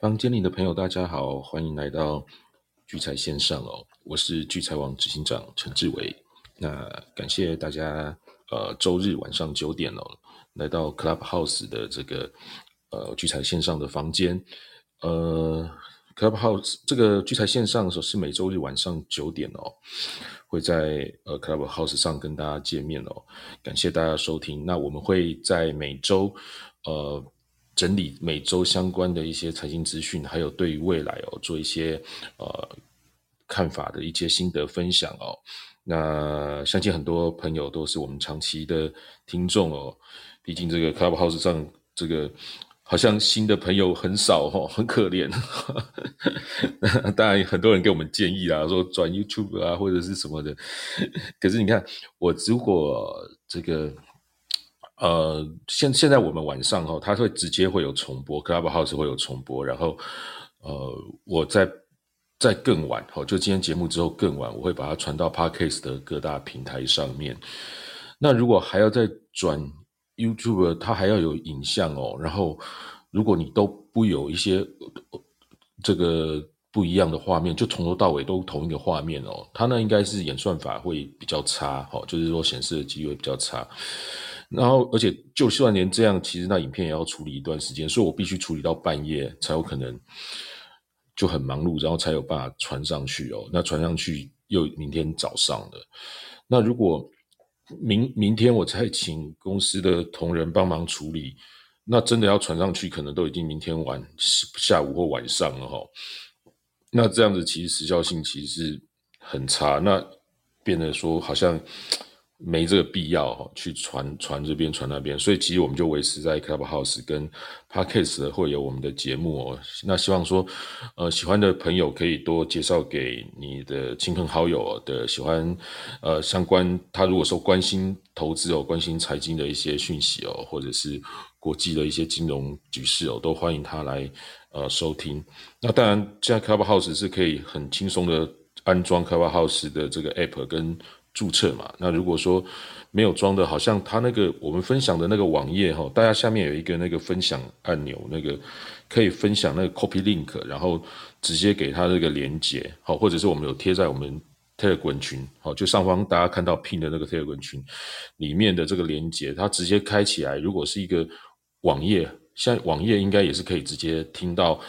房间里的朋友，大家好，欢迎来到聚财线上哦。我是聚财网执行长陈志伟。那感谢大家，呃，周日晚上九点哦，来到 Clubhouse 的这个呃聚财线上的房间。呃，Clubhouse 这个聚财线上的时候是每周日晚上九点哦，会在呃 Clubhouse 上跟大家见面哦。感谢大家收听。那我们会在每周呃。整理每周相关的一些财经资讯，还有对于未来哦做一些呃看法的一些心得分享哦。那相信很多朋友都是我们长期的听众哦。毕竟这个 Clubhouse 上这个好像新的朋友很少哦，很可怜。当然很多人给我们建议啦，说转 YouTube 啊或者是什么的。可是你看我如果这个。呃，现现在我们晚上哈，它会直接会有重播，Clubhouse 会有重播，然后呃，我在在更晚哈，就今天节目之后更晚，我会把它传到 Podcast 的各大平台上面。那如果还要再转 YouTube，它还要有影像哦。然后如果你都不有一些这个不一样的画面，就从头到尾都同一个画面哦，它那应该是演算法会比较差哈，就是说显示的机会比较差。然后，而且就算连这样，其实那影片也要处理一段时间，所以我必须处理到半夜才有可能，就很忙碌，然后才有办法传上去哦。那传上去又明天早上的，那如果明明天我再请公司的同仁帮忙处理，那真的要传上去，可能都已经明天晚下午或晚上了哈。那这样子其实时效性其实是很差，那变得说好像。没这个必要，去传传这边传那边，所以其实我们就维持在 Clubhouse 跟 Podcast 会有我们的节目哦。那希望说，呃，喜欢的朋友可以多介绍给你的亲朋好友的喜欢，呃，相关他如果说关心投资哦，关心财经的一些讯息哦，或者是国际的一些金融局势哦，都欢迎他来呃收听。那当然，现在 Clubhouse 是可以很轻松的安装 Clubhouse 的这个 App 跟。注册嘛，那如果说没有装的，好像他那个我们分享的那个网页哈，大家下面有一个那个分享按钮，那个可以分享那个 copy link，然后直接给他那个连接，好，或者是我们有贴在我们 Telegram 群，好，就上方大家看到 pin 的那个 Telegram 群里面的这个连接，它直接开起来，如果是一个网页，像网页应该也是可以直接听到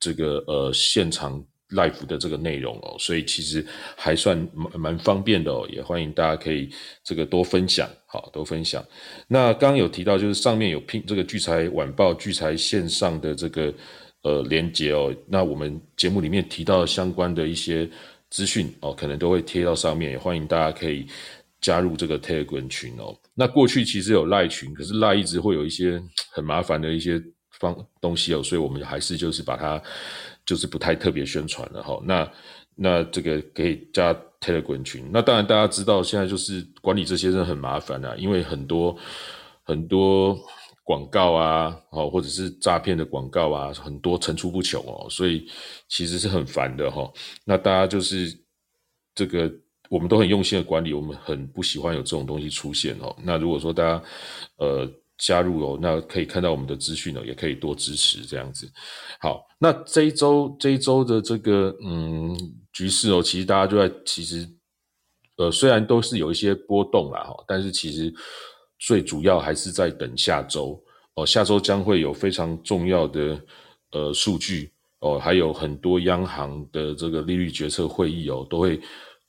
这个呃现场。Life 的这个内容哦，所以其实还算蛮蛮方便的哦，也欢迎大家可以这个多分享，好多分享。那刚刚有提到，就是上面有拼这个聚财晚报聚财线上的这个呃连接哦，那我们节目里面提到相关的一些资讯哦，可能都会贴到上面，也欢迎大家可以加入这个 Telegram 群哦。那过去其实有赖群，可是赖一直会有一些很麻烦的一些方东西哦，所以我们还是就是把它。就是不太特别宣传了哈，那那这个可以加 Telegram 群。那当然大家知道，现在就是管理这些人很麻烦啊，因为很多很多广告啊，哦或者是诈骗的广告啊，很多层出不穷哦，所以其实是很烦的哈。那大家就是这个，我们都很用心的管理，我们很不喜欢有这种东西出现哦。那如果说大家呃。加入哦，那可以看到我们的资讯哦，也可以多支持这样子。好，那这一周这一周的这个嗯局势哦，其实大家就在其实呃虽然都是有一些波动啦哈，但是其实最主要还是在等下周哦，下周将会有非常重要的呃数据哦，还有很多央行的这个利率决策会议哦，都会。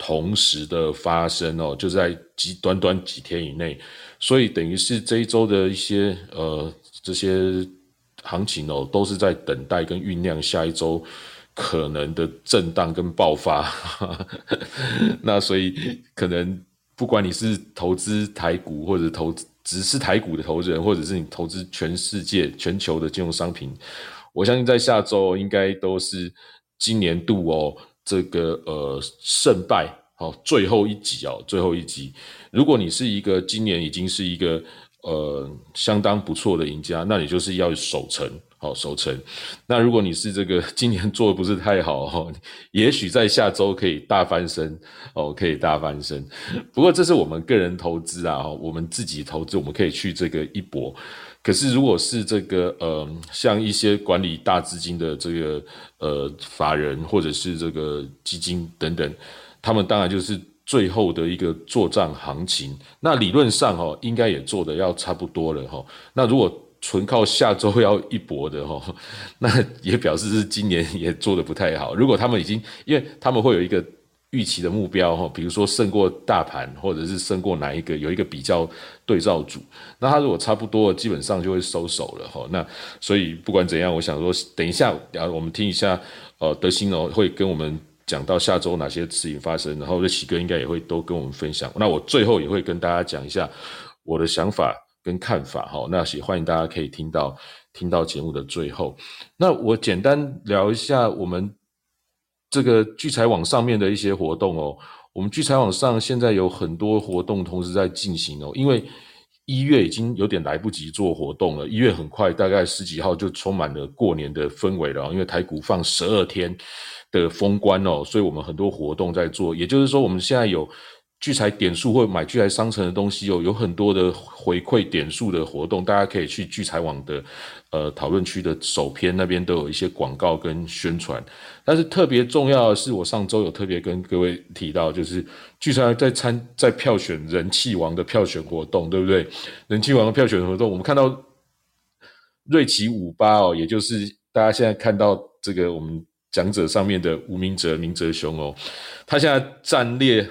同时的发生哦，就在几短短几天以内，所以等于是这一周的一些呃这些行情哦，都是在等待跟酝酿下一周可能的震荡跟爆发。那所以可能不管你是投资台股或者投只是台股的投资人，或者是你投资全世界全球的金融商品，我相信在下周应该都是今年度哦。这个呃胜败好最后一集哦，最后一集。如果你是一个今年已经是一个呃相当不错的赢家，那你就是要守成好守成。那如果你是这个 今年做的不是太好哈，也许在下周可以大翻身哦，可以大翻身。不过这是我们个人投资啊，我们自己投资我们可以去这个一搏。可是如果是这个呃，像一些管理大资金的这个呃法人或者是这个基金等等，他们当然就是最后的一个作战行情。那理论上哦，应该也做的要差不多了哈。那如果纯靠下周要一搏的哈，那也表示是今年也做的不太好。如果他们已经，因为他们会有一个。预期的目标哈，比如说胜过大盘，或者是胜过哪一个，有一个比较对照组。那他如果差不多，基本上就会收手了哈。那所以不管怎样，我想说，等一下，我们听一下，呃，德兴哦会跟我们讲到下周哪些事情发生，然后瑞奇哥应该也会都跟我们分享。那我最后也会跟大家讲一下我的想法跟看法哈。那也欢迎大家可以听到听到节目的最后。那我简单聊一下我们。这个聚财网上面的一些活动哦，我们聚财网上现在有很多活动同时在进行哦，因为一月已经有点来不及做活动了，一月很快大概十几号就充满了过年的氛围了，因为台股放十二天的封关哦，所以我们很多活动在做，也就是说我们现在有。聚财点数或买聚财商城的东西有有很多的回馈点数的活动，大家可以去聚财网的呃讨论区的首篇那边都有一些广告跟宣传。但是特别重要的是，我上周有特别跟各位提到，就是聚财在参在票选人气王的票选活动，对不对？人气王的票选活动，我们看到瑞奇五八哦，也就是大家现在看到这个我们讲者上面的吴明哲明哲兄哦，他现在战列。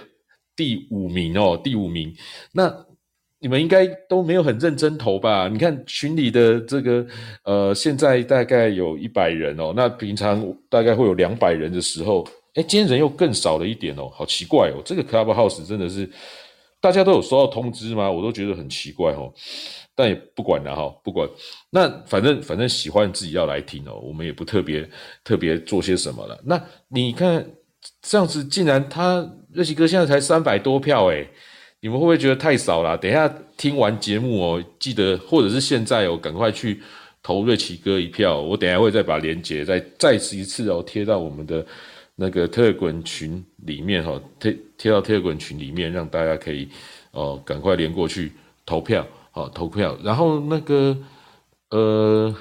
第五名哦，第五名。那你们应该都没有很认真投吧？你看群里的这个，呃，现在大概有一百人哦。那平常大概会有两百人的时候，哎，今天人又更少了一点哦，好奇怪哦。这个 Clubhouse 真的是大家都有收到通知吗？我都觉得很奇怪哦。但也不管了哈，不管。那反正反正喜欢自己要来听哦，我们也不特别特别做些什么了。那你看。这样子竟然他瑞奇哥现在才三百多票诶，你们会不会觉得太少了？等一下听完节目哦，记得或者是现在哦，赶快去投瑞奇哥一票。我等下会再把链接再再次一次哦贴到我们的那个特滚群里面哈，贴贴到特滚群里面，让大家可以哦赶快连过去投票好投票。然后那个呃。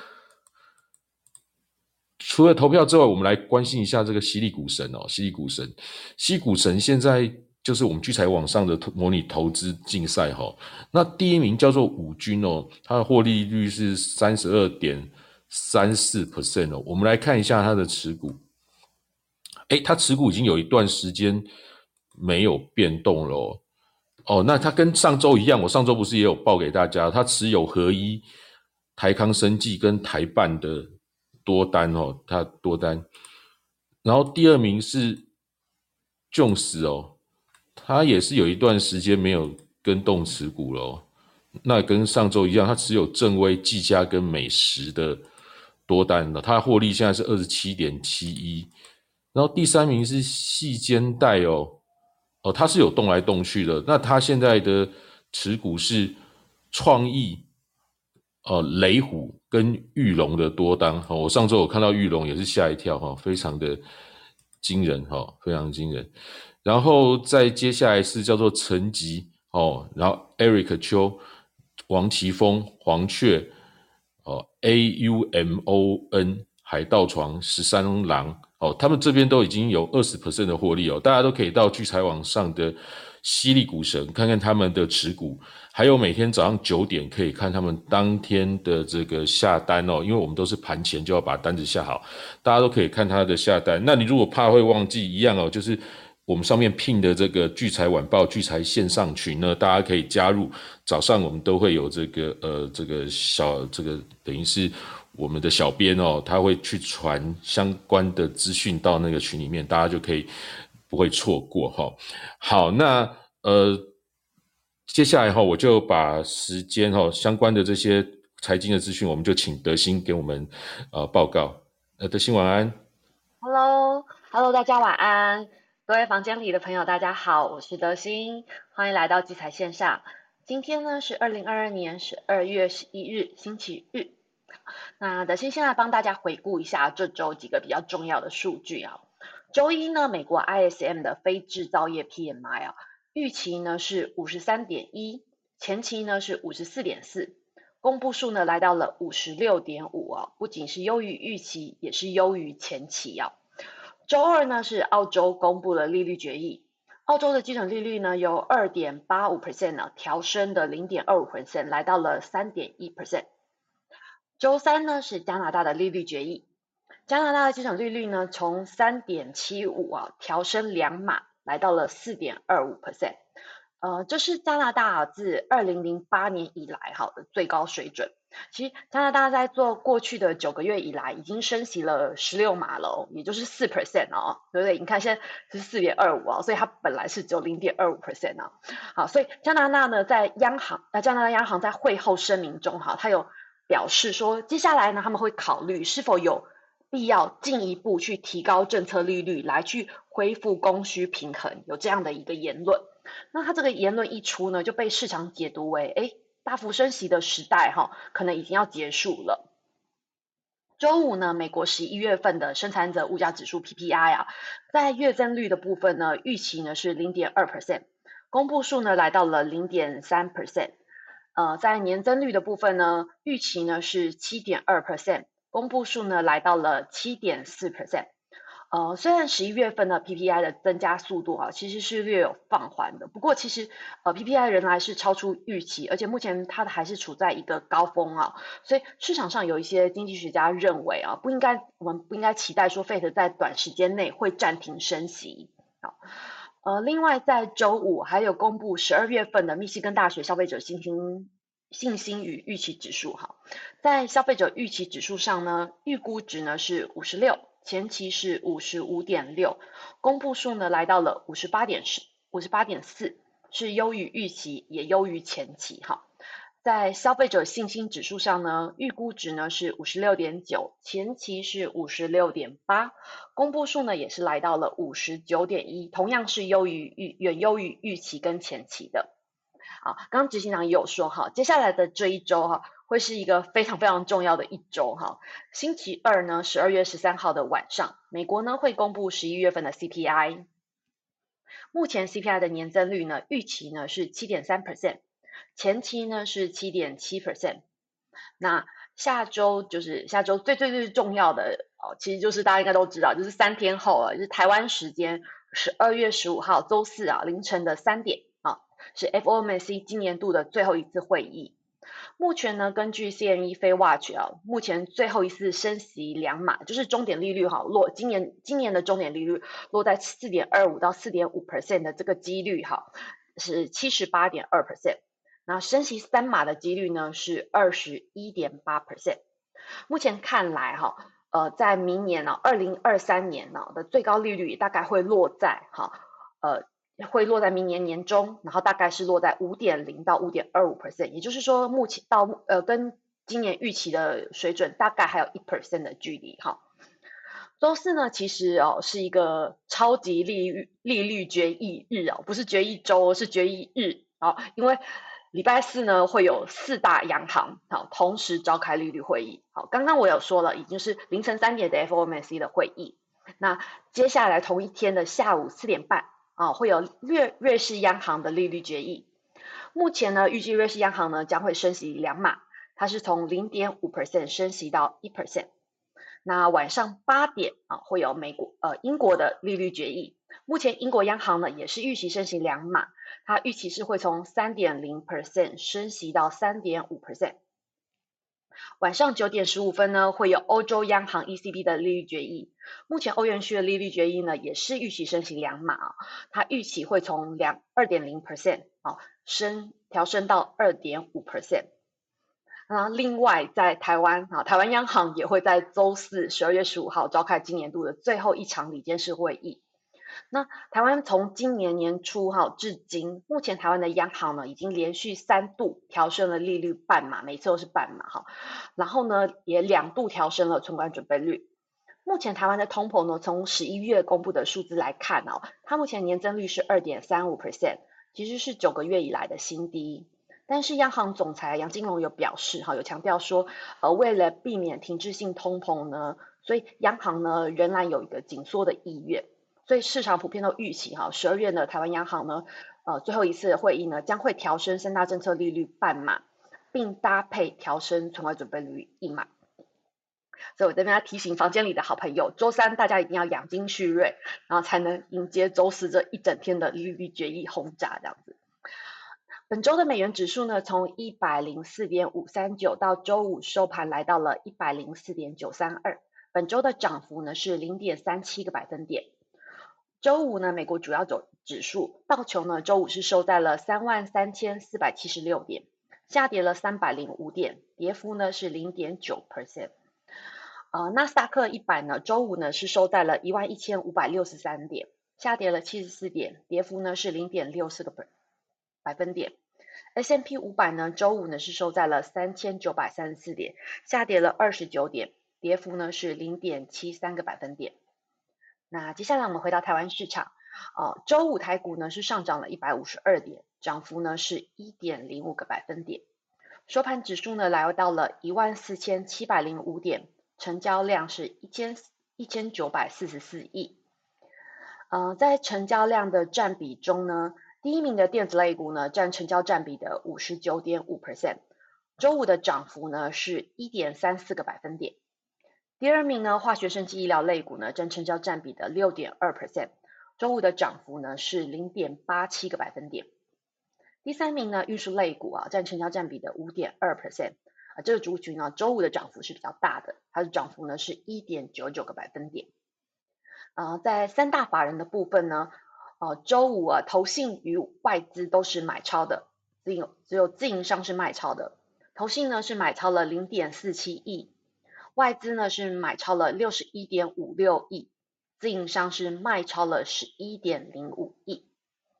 除了投票之外，我们来关心一下这个犀利股神哦，犀利股神，犀股神现在就是我们聚财网上的模拟投资竞赛哈。那第一名叫做五军哦，它的获利率是三十二点三四 percent 哦。我们来看一下它的持股，哎，它持股已经有一段时间没有变动了哦。哦，那它跟上周一样，我上周不是也有报给大家，它持有合一、台康生技跟台办的。多单哦，它多单，然后第二名是 Jones 哦，他也是有一段时间没有跟动持股了，那跟上周一样，他持有正威、技嘉跟美食的多单的，他获利现在是二十七点七一，然后第三名是细肩带哦，哦，他是有动来动去的，那他现在的持股是创意。呃，雷虎跟玉龙的多单，哈，我上周我看到玉龙也是吓一跳，哈，非常的惊人，哈，非常惊人。然后再接下来是叫做陈吉，哦，然后 Eric 邱、王奇峰、黄雀，哦，A U M O N 海盗床十三郎，哦，他们这边都已经有二十 percent 的获利哦，大家都可以到聚财网上的犀利股神看看他们的持股。还有每天早上九点可以看他们当天的这个下单哦，因为我们都是盘前就要把单子下好，大家都可以看他的下单。那你如果怕会忘记一样哦，就是我们上面聘的这个聚财晚报聚财线上群呢，大家可以加入。早上我们都会有这个呃这个小这个等于是我们的小编哦，他会去传相关的资讯到那个群里面，大家就可以不会错过哈。好，那呃。接下来哈，我就把时间哈相关的这些财经的资讯，我们就请德兴给我们呃报告。呃，德兴晚安。Hello，Hello，大家晚安。各位房间里的朋友，大家好，我是德兴，欢迎来到集财线上。今天呢是二零二二年十二月十一日，星期日。那德兴现在帮大家回顾一下这周几个比较重要的数据啊。周一呢，美国 ISM 的非制造业 PMI 啊。预期呢是五十三点一，前期呢是五十四点四，公布数呢来到了五十六点五啊，不仅是优于预期，也是优于前期啊。周二呢是澳洲公布了利率决议，澳洲的基准利率呢由二点八五 percent 呢调升的零点二五 percent，来到了三点一 percent。周三呢是加拿大的利率决议，加拿大的基准利率呢从三点七五啊调升两码，来到了四点二五 percent。呃，这是加拿大自二零零八年以来好的最高水准。其实加拿大在做过去的九个月以来，已经升息了十六码了，也就是四 percent 哦，对不对？你看现在是四点二五啊，所以它本来是只有零点二五 percent 啊。好，所以加拿大呢，在央行，那加拿大央行在会后声明中，哈，它有表示说，接下来呢，他们会考虑是否有必要进一步去提高政策利率，来去恢复供需平衡，有这样的一个言论。那他这个言论一出呢，就被市场解读为，哎，大幅升息的时代哈，可能已经要结束了。周五呢，美国十一月份的生产者物价指数 PPI 啊，在月增率的部分呢，预期呢是零点二 percent，公布数呢来到了零点三 percent。呃，在年增率的部分呢，预期呢是七点二 percent，公布数呢来到了七点四 percent。呃，虽然十一月份的 PPI 的增加速度啊，其实是略有放缓的，不过其实呃 PPI 仍然是超出预期，而且目前它还是处在一个高峰啊，所以市场上有一些经济学家认为啊，不应该我们不应该期待说 Fed 在短时间内会暂停升息啊。呃，另外在周五还有公布十二月份的密西根大学消费者信心信心与预期指数哈，在消费者预期指数上呢，预估值呢是五十六。前期是五十五点六，公布数呢来到了五十八点四，五十八点四是优于预期，也优于前期哈。在消费者信心指数上呢，预估值呢是五十六点九，前期是五十六点八，公布数呢也是来到了五十九点一，同样是优于预远优于预期跟前期的。好，刚刚执行长也有说哈，接下来的这一周哈。会是一个非常非常重要的一周哈。星期二呢，十二月十三号的晚上，美国呢会公布十一月份的 CPI。目前 CPI 的年增率呢，预期呢是七点三 percent，前期呢是七点七 percent。那下周就是下周最最最重要的哦，其实就是大家应该都知道，就是三天后啊，就是台湾时间十二月十五号周四啊凌晨的三点啊，是 FOMC 今年度的最后一次会议。目前呢，根据 CME 非 Watch 啊，目前最后一次升息两码，就是终点利率哈落今年今年的终点利率落在四点二五到四点五 percent 的这个几率哈是七十八点二 percent，那升息三码的几率呢是二十一点八 percent。目前看来哈，呃，在明年呢，二零二三年呢的最高利率大概会落在哈呃。会落在明年年中，然后大概是落在五点零到五点二五 percent，也就是说，目前到呃跟今年预期的水准大概还有一 percent 的距离哈。周四呢，其实哦是一个超级利率利率决议日哦，不是决议周，是决议日啊，因为礼拜四呢会有四大央行好同时召开利率会议。好，刚刚我有说了，已经是凌晨三点的 FOMC 的会议，那接下来同一天的下午四点半。啊，会有瑞瑞士央行的利率决议。目前呢，预计瑞士央行呢将会升息两码，它是从零点五 percent 升息到一 percent。那晚上八点啊，会有美国呃英国的利率决议。目前英国央行呢也是预期升息两码，它预期是会从三点零 percent 升息到三点五 percent。晚上九点十五分呢，会有欧洲央行 ECB 的利率决议。目前欧元区的利率决议呢，也是预期升息两码啊，它预期会从两二点零 percent 啊升调升到二点五 percent。那另外在台湾啊，台湾央行也会在周四十二月十五号召开今年度的最后一场理监事会议。那台湾从今年年初哈至今，目前台湾的央行呢已经连续三度调升了利率半码，每次都是半码哈。然后呢也两度调升了存款准备率。目前台湾的通膨呢，从十一月公布的数字来看哦，它目前年增率是二点三五 percent，其实是九个月以来的新低。但是央行总裁杨金龙有表示哈，有强调说，呃，为了避免停滞性通膨呢，所以央行呢仍然有一个紧缩的意愿。所以市场普遍都预期哈，十二月呢，台湾央行呢，呃，最后一次会议呢，将会调升三大政策利率半码，并搭配调升存款准备率一码。所以我这边要提醒房间里的好朋友，周三大家一定要养精蓄锐，然后才能迎接周四这一整天的利率决议轰炸这样子。本周的美元指数呢，从一百零四点五三九到周五收盘来到了一百零四点九三二，本周的涨幅呢是零点三七个百分点。周五呢，美国主要走指数道琼呢，周五是收在了三万三千四百七十六点，下跌了三百零五点，跌幅呢是零点九 percent。呃，纳斯达克一百呢，周五呢是收在了一万一千五百六十三点，下跌了七十四点，跌幅呢是零点六四个百百分点。S M P 五百呢，周五呢是收在了三千九百三十四点，下跌了二十九点，跌幅呢是零点七三个百分点。那接下来我们回到台湾市场，呃，周五台股呢是上涨了一百五十二点，涨幅呢是一点零五个百分点。收盘指数呢来到了一万四千七百零五点，成交量是一千一千九百四十四亿。呃，在成交量的占比中呢。第一名的电子类股呢，占成交占比的五十九点五 percent，周五的涨幅呢是一点三四个百分点。第二名呢，化学生技医疗类股呢，占成交占比的六点二 percent，周五的涨幅呢是零点八七个百分点。第三名呢，运输类股啊，占成交占比的五点二 percent，啊，这个族群呢，周五的涨幅是比较大的，它的涨幅呢是一点九九个百分点。啊，在三大法人的部分呢。哦，周五啊，投信与外资都是买超的，只有只有自营商是卖超的。投信呢是买超了零点四七亿，外资呢是买超了六十一点五六亿，自营商是卖超了十一点零五亿。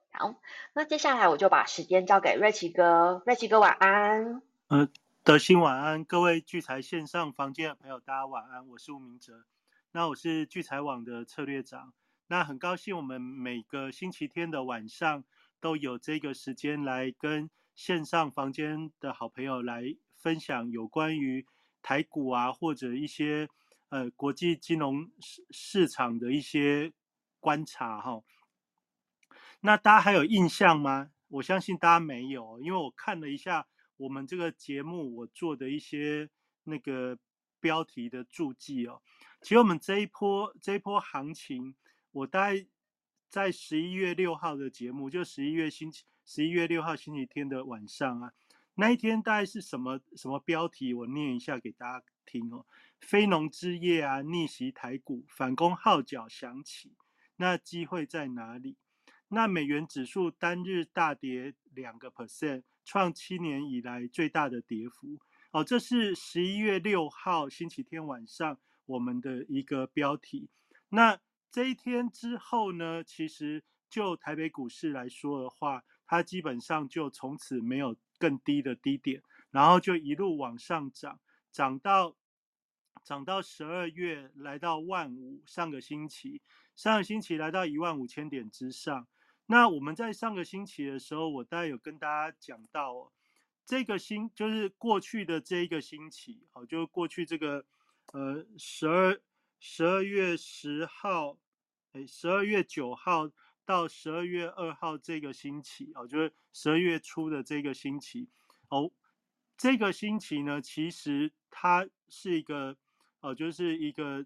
好，那接下来我就把时间交给瑞奇哥，瑞奇哥晚安。呃，德兴晚安，各位聚财线上房间的朋友，大家晚安，我是吴明哲，那我是聚财网的策略长。那很高兴，我们每个星期天的晚上都有这个时间来跟线上房间的好朋友来分享有关于台股啊，或者一些呃国际金融市市场的一些观察哈。那大家还有印象吗？我相信大家没有，因为我看了一下我们这个节目我做的一些那个标题的注记哦。其实我们这一波这一波行情。我大概在十一月六号的节目，就十一月星期十一月六号星期天的晚上啊，那一天大概是什么什么标题？我念一下给大家听哦。非农之夜啊，逆袭台股，反攻号角响起，那机会在哪里？那美元指数单日大跌两个 percent，创七年以来最大的跌幅。哦，这是十一月六号星期天晚上我们的一个标题。那这一天之后呢，其实就台北股市来说的话，它基本上就从此没有更低的低点，然后就一路往上涨，涨到涨到十二月来到万五，上个星期上个星期来到一万五千点之上。那我们在上个星期的时候，我大概有跟大家讲到，哦，这个星就是过去的这一个星期，好，就过去这个呃十二。十二月十号，哎，十二月九号到十二月二号这个星期哦，就是十二月初的这个星期哦，这个星期呢，其实它是一个哦，就是一个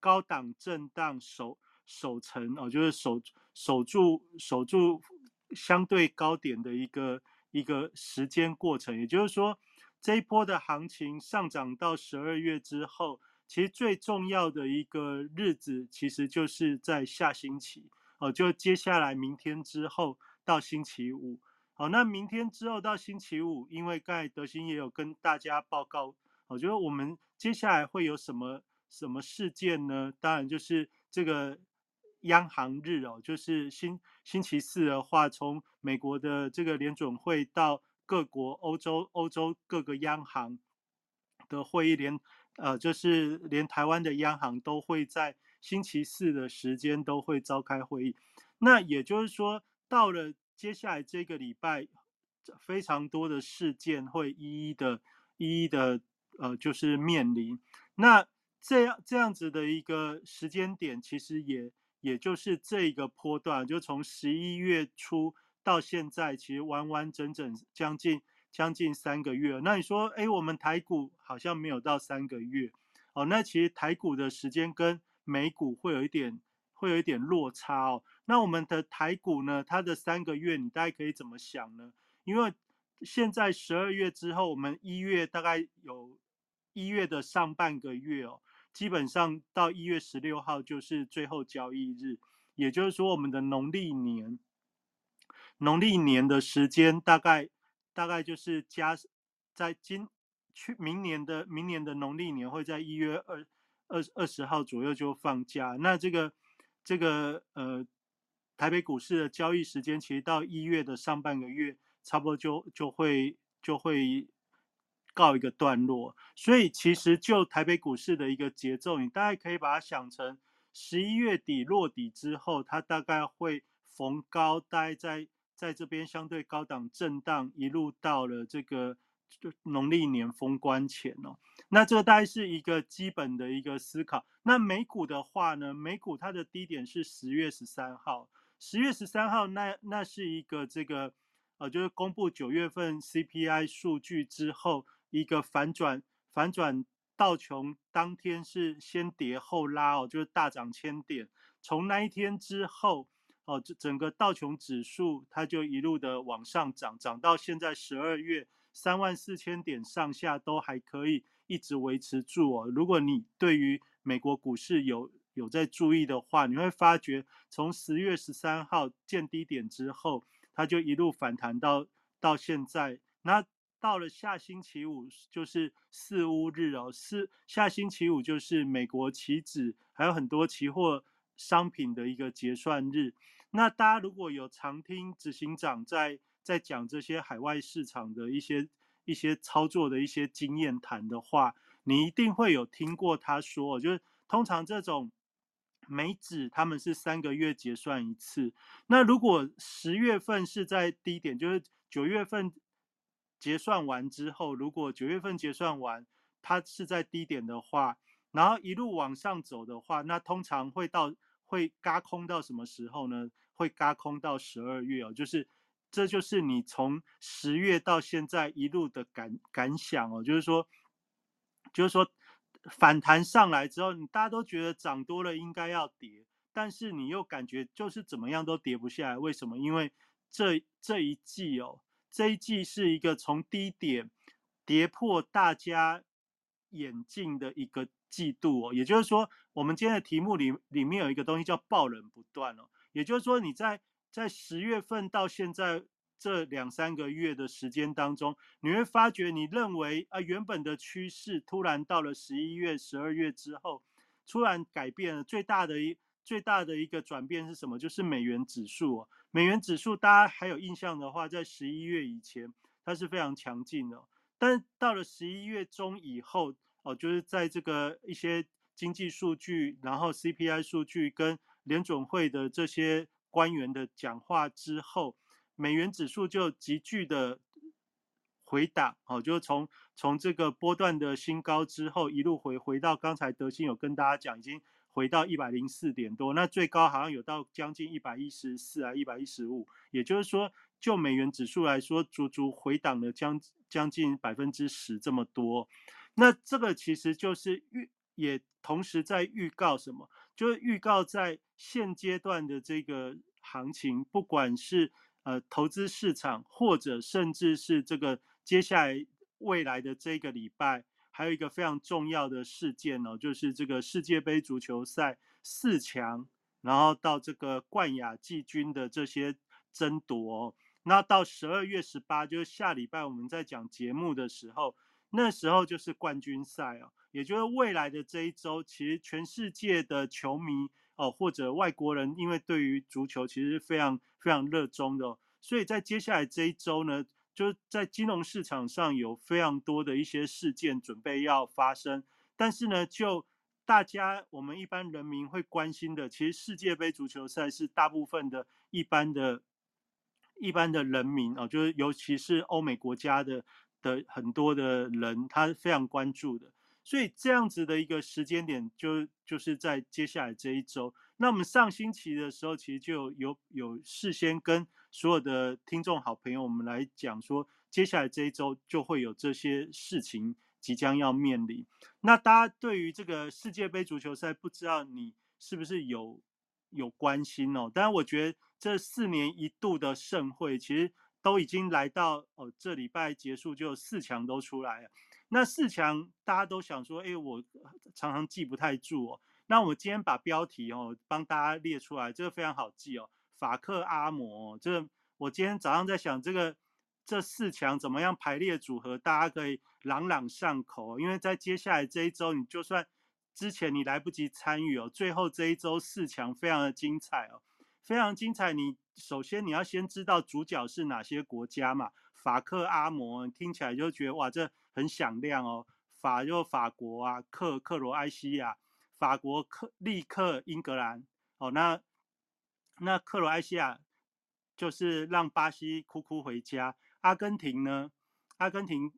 高档震荡守守成哦，就是守守住守住相对高点的一个一个时间过程，也就是说，这一波的行情上涨到十二月之后。其实最重要的一个日子，其实就是在下星期哦，就接下来明天之后到星期五。好，那明天之后到星期五，因为刚才德兴也有跟大家报告，我觉得我们接下来会有什么什么事件呢？当然就是这个央行日哦，就是星星期四的话，从美国的这个联准会到各国欧洲欧洲各个央行的会议连。呃，就是连台湾的央行都会在星期四的时间都会召开会议。那也就是说，到了接下来这个礼拜，非常多的事件会一一的、一一的，呃，就是面临。那这样这样子的一个时间点，其实也也就是这个波段，就从十一月初到现在，其实完完整整将近将近三个月。那你说，哎，我们台股好像没有到三个月哦。那其实台股的时间跟美股会有一点会有一点落差哦。那我们的台股呢，它的三个月，你大概可以怎么想呢？因为现在十二月之后，我们一月大概有一月的上半个月哦，基本上到一月十六号就是最后交易日，也就是说我们的农历年，农历年的时间大概大概就是加在今去明年的明年的农历年会在一月二二二十号左右就放假，那这个这个呃台北股市的交易时间其实到一月的上半个月。差不多就就会就会告一个段落，所以其实就台北股市的一个节奏，你大概可以把它想成十一月底落底之后，它大概会逢高待在在这边相对高档震荡，一路到了这个就农历年封关前哦。那这大概是一个基本的一个思考。那美股的话呢，美股它的低点是十月十三号，十月十三号那那是一个这个。呃，就是公布九月份 CPI 数据之后，一个反转，反转道琼当天是先跌后拉哦，就是大涨千点。从那一天之后，哦，这整个道琼指数它就一路的往上涨，涨到现在十二月三万四千点上下都还可以一直维持住哦。如果你对于美国股市有有在注意的话，你会发觉从十月十三号见低点之后。它就一路反弹到到现在，那到了下星期五就是四乌日哦，四下星期五就是美国期指还有很多期货商品的一个结算日。那大家如果有常听执行长在在讲这些海外市场的一些一些操作的一些经验谈的话，你一定会有听过他说，就是通常这种。美指他们是三个月结算一次，那如果十月份是在低点，就是九月份结算完之后，如果九月份结算完它是在低点的话，然后一路往上走的话，那通常会到会嘎空到什么时候呢？会嘎空到十二月哦，就是这就是你从十月到现在一路的感感想哦，就是说，就是说。反弹上来之后，你大家都觉得涨多了应该要跌，但是你又感觉就是怎么样都跌不下来。为什么？因为这这一季哦，这一季是一个从低点跌破大家眼镜的一个季度哦。也就是说，我们今天的题目里里面有一个东西叫“爆冷不断”哦。也就是说，你在在十月份到现在。这两三个月的时间当中，你会发觉，你认为啊，原本的趋势突然到了十一月、十二月之后，突然改变了。最大的一最大的一个转变是什么？就是美元指数哦。美元指数大家还有印象的话，在十一月以前它是非常强劲的，但到了十一月中以后哦，就是在这个一些经济数据，然后 CPI 数据跟联准会的这些官员的讲话之后。美元指数就急剧的回档，哦，就从从这个波段的新高之后一路回回到刚才德兴有跟大家讲，已经回到一百零四点多，那最高好像有到将近一百一十四啊，一百一十五，也就是说，就美元指数来说，足足回档了将将近百分之十这么多。那这个其实就是预，也同时在预告什么？就是预告在现阶段的这个行情，不管是呃，投资市场，或者甚至是这个接下来未来的这个礼拜，还有一个非常重要的事件哦，就是这个世界杯足球赛四强，然后到这个冠亚季军的这些争夺。那到十二月十八，就是下礼拜我们在讲节目的时候，那时候就是冠军赛哦，也就是未来的这一周，其实全世界的球迷。哦，或者外国人，因为对于足球其实是非常非常热衷的，所以在接下来这一周呢，就在金融市场上有非常多的一些事件准备要发生。但是呢，就大家我们一般人民会关心的，其实世界杯足球赛是大部分的一般的、一般的人民啊，就是尤其是欧美国家的的很多的人，他非常关注的。所以这样子的一个时间点，就就是在接下来这一周。那我们上星期的时候，其实就有有事先跟所有的听众好朋友，我们来讲说，接下来这一周就会有这些事情即将要面临。那大家对于这个世界杯足球赛，不知道你是不是有有关心哦？当然，我觉得这四年一度的盛会，其实都已经来到哦，这礼拜结束就四强都出来了。那四强大家都想说，哎，我常常记不太住哦。那我今天把标题哦帮大家列出来，这个非常好记哦。法克阿摩，这个我今天早上在想，这个这四强怎么样排列组合，大家可以朗朗上口。因为在接下来这一周，你就算之前你来不及参与哦，最后这一周四强非常的精彩哦，非常精彩。你首先你要先知道主角是哪些国家嘛？法克阿摩听起来就觉得哇，这。很响亮哦，法就法国啊，克克罗埃西亚，法国克立克英格兰哦，那那克罗埃西亚就是让巴西哭哭回家，阿根廷呢，阿根廷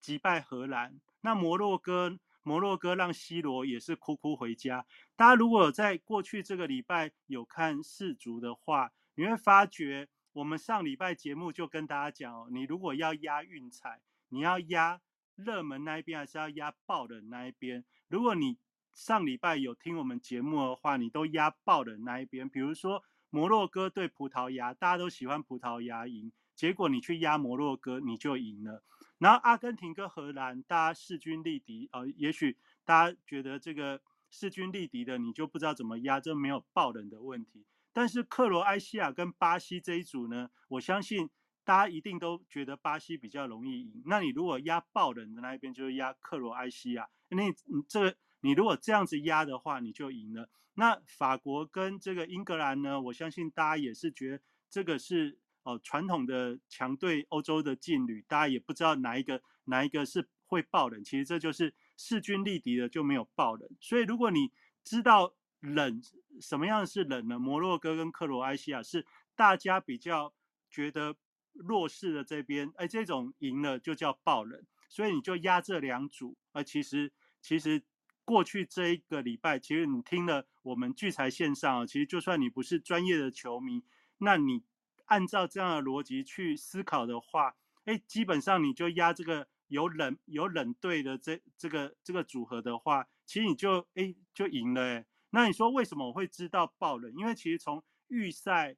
击败荷兰，那摩洛哥摩洛哥让 C 罗也是哭哭回家。大家如果在过去这个礼拜有看世足的话，你会发觉我们上礼拜节目就跟大家讲哦，你如果要押运彩。你要压热门那一边，还是要压爆的那一边？如果你上礼拜有听我们节目的话，你都压爆的那一边。比如说摩洛哥对葡萄牙，大家都喜欢葡萄牙赢，结果你去压摩洛哥，你就赢了。然后阿根廷跟荷兰，大家势均力敌呃，也许大家觉得这个势均力敌的，你就不知道怎么压，这没有爆冷的问题。但是克罗埃西亚跟巴西这一组呢，我相信。大家一定都觉得巴西比较容易赢，那你如果压爆冷的那一边，就是压克罗埃西亚，那你这个你如果这样子压的话，你就赢了。那法国跟这个英格兰呢，我相信大家也是觉得这个是哦传统的强队，欧洲的劲旅，大家也不知道哪一个哪一个是会爆冷。其实这就是势均力敌的就没有爆冷。所以如果你知道冷什么样是冷呢？摩洛哥跟克罗埃西亚是大家比较觉得。弱势的这边，哎，这种赢了就叫爆冷，所以你就压这两组。而其实，其实过去这一个礼拜，其实你听了我们聚财线上，其实就算你不是专业的球迷，那你按照这样的逻辑去思考的话，哎，基本上你就压这个有冷有冷队的这这个这个组合的话，其实你就哎就赢了。哎，那你说为什么我会知道爆冷？因为其实从预赛。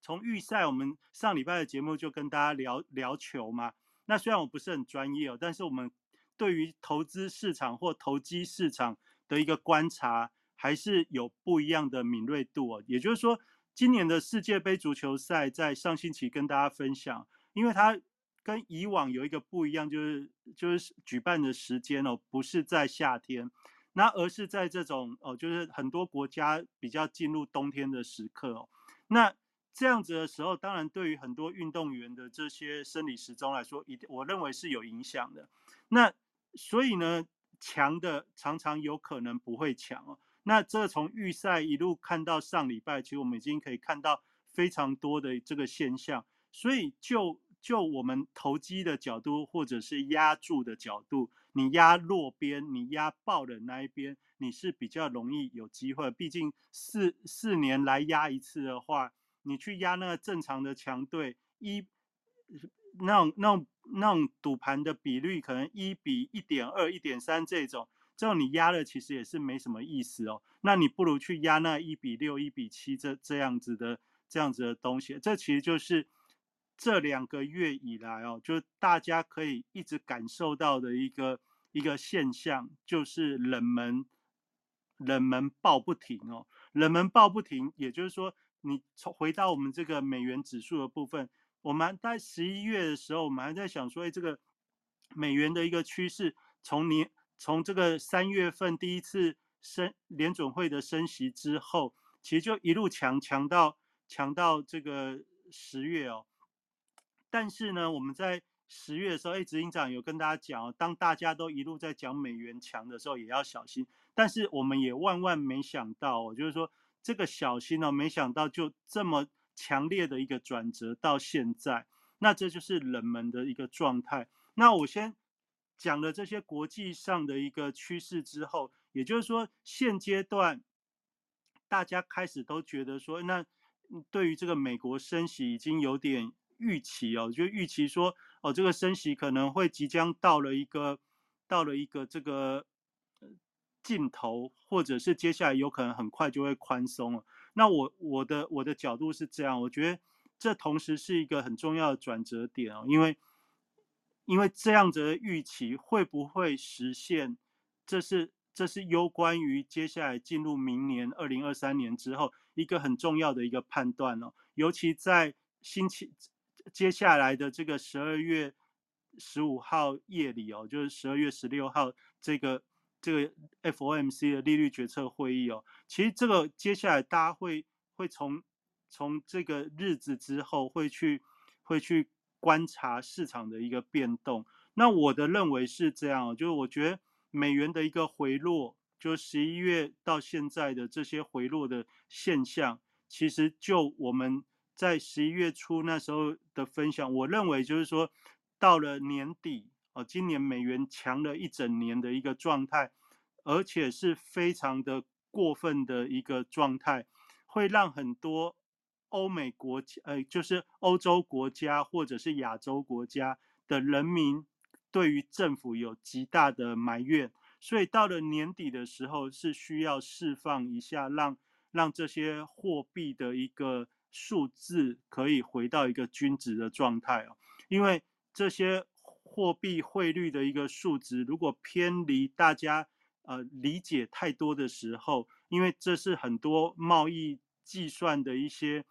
从预赛，我们上礼拜的节目就跟大家聊聊球嘛。那虽然我不是很专业哦，但是我们对于投资市场或投机市场的一个观察，还是有不一样的敏锐度哦。也就是说，今年的世界杯足球赛在上星期跟大家分享，因为它跟以往有一个不一样，就是就是举办的时间哦，不是在夏天，那而是在这种哦，就是很多国家比较进入冬天的时刻哦，那。这样子的时候，当然对于很多运动员的这些生理时钟来说，一我认为是有影响的。那所以呢，强的常常有可能不会强哦。那这从预赛一路看到上礼拜，其实我们已经可以看到非常多的这个现象。所以就就我们投机的角度，或者是压注的角度，你压弱边，你压爆的那一边，你是比较容易有机会。毕竟四四年来压一次的话。你去压那个正常的强队，一那种那种那种赌盘的比率可能一比一点二、一点三这种，这种你压了其实也是没什么意思哦。那你不如去压那一比六、一比七这这样子的这样子的东西。这其实就是这两个月以来哦，就大家可以一直感受到的一个一个现象，就是冷门冷门爆不停哦，冷门爆不停，也就是说。你从回到我们这个美元指数的部分，我们在十一月的时候，我们还在想说，哎，这个美元的一个趋势，从年从这个三月份第一次升联准会的升息之后，其实就一路强强到强到这个十月哦。但是呢，我们在十月的时候，哎，执行长有跟大家讲哦，当大家都一路在讲美元强的时候，也要小心。但是我们也万万没想到，就是说。这个小心哦，没想到就这么强烈的一个转折到现在，那这就是冷门的一个状态。那我先讲了这些国际上的一个趋势之后，也就是说现阶段大家开始都觉得说，那对于这个美国升息已经有点预期哦，就预期说哦，这个升息可能会即将到了一个到了一个这个尽头，或者是接下来有可能很快就会宽松了。那我我的我的角度是这样，我觉得这同时是一个很重要的转折点哦，因为因为这样子的预期会不会实现，这是这是攸关于接下来进入明年二零二三年之后一个很重要的一个判断哦，尤其在星期接下来的这个十二月十五号夜里哦，就是十二月十六号这个这个 FOMC 的利率决策会议哦，其实这个接下来大家会会从从这个日子之后会去会去观察市场的一个变动。那我的认为是这样，就是我觉得美元的一个回落，就十一月到现在的这些回落的现象，其实就我们。在十一月初那时候的分享，我认为就是说，到了年底哦，今年美元强了一整年的一个状态，而且是非常的过分的一个状态，会让很多欧美国家，呃，就是欧洲国家或者是亚洲国家的人民对于政府有极大的埋怨，所以到了年底的时候是需要释放一下，让让这些货币的一个。数字可以回到一个均值的状态哦，因为这些货币汇率的一个数值，如果偏离大家呃理解太多的时候，因为这是很多贸易计算的一些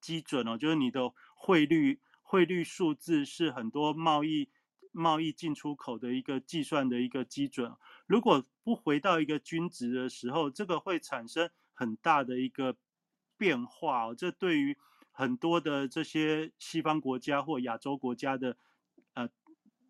基准哦，就是你的汇率汇率数字是很多贸易贸易进出口的一个计算的一个基准，如果不回到一个均值的时候，这个会产生很大的一个。变化哦，这对于很多的这些西方国家或亚洲国家的，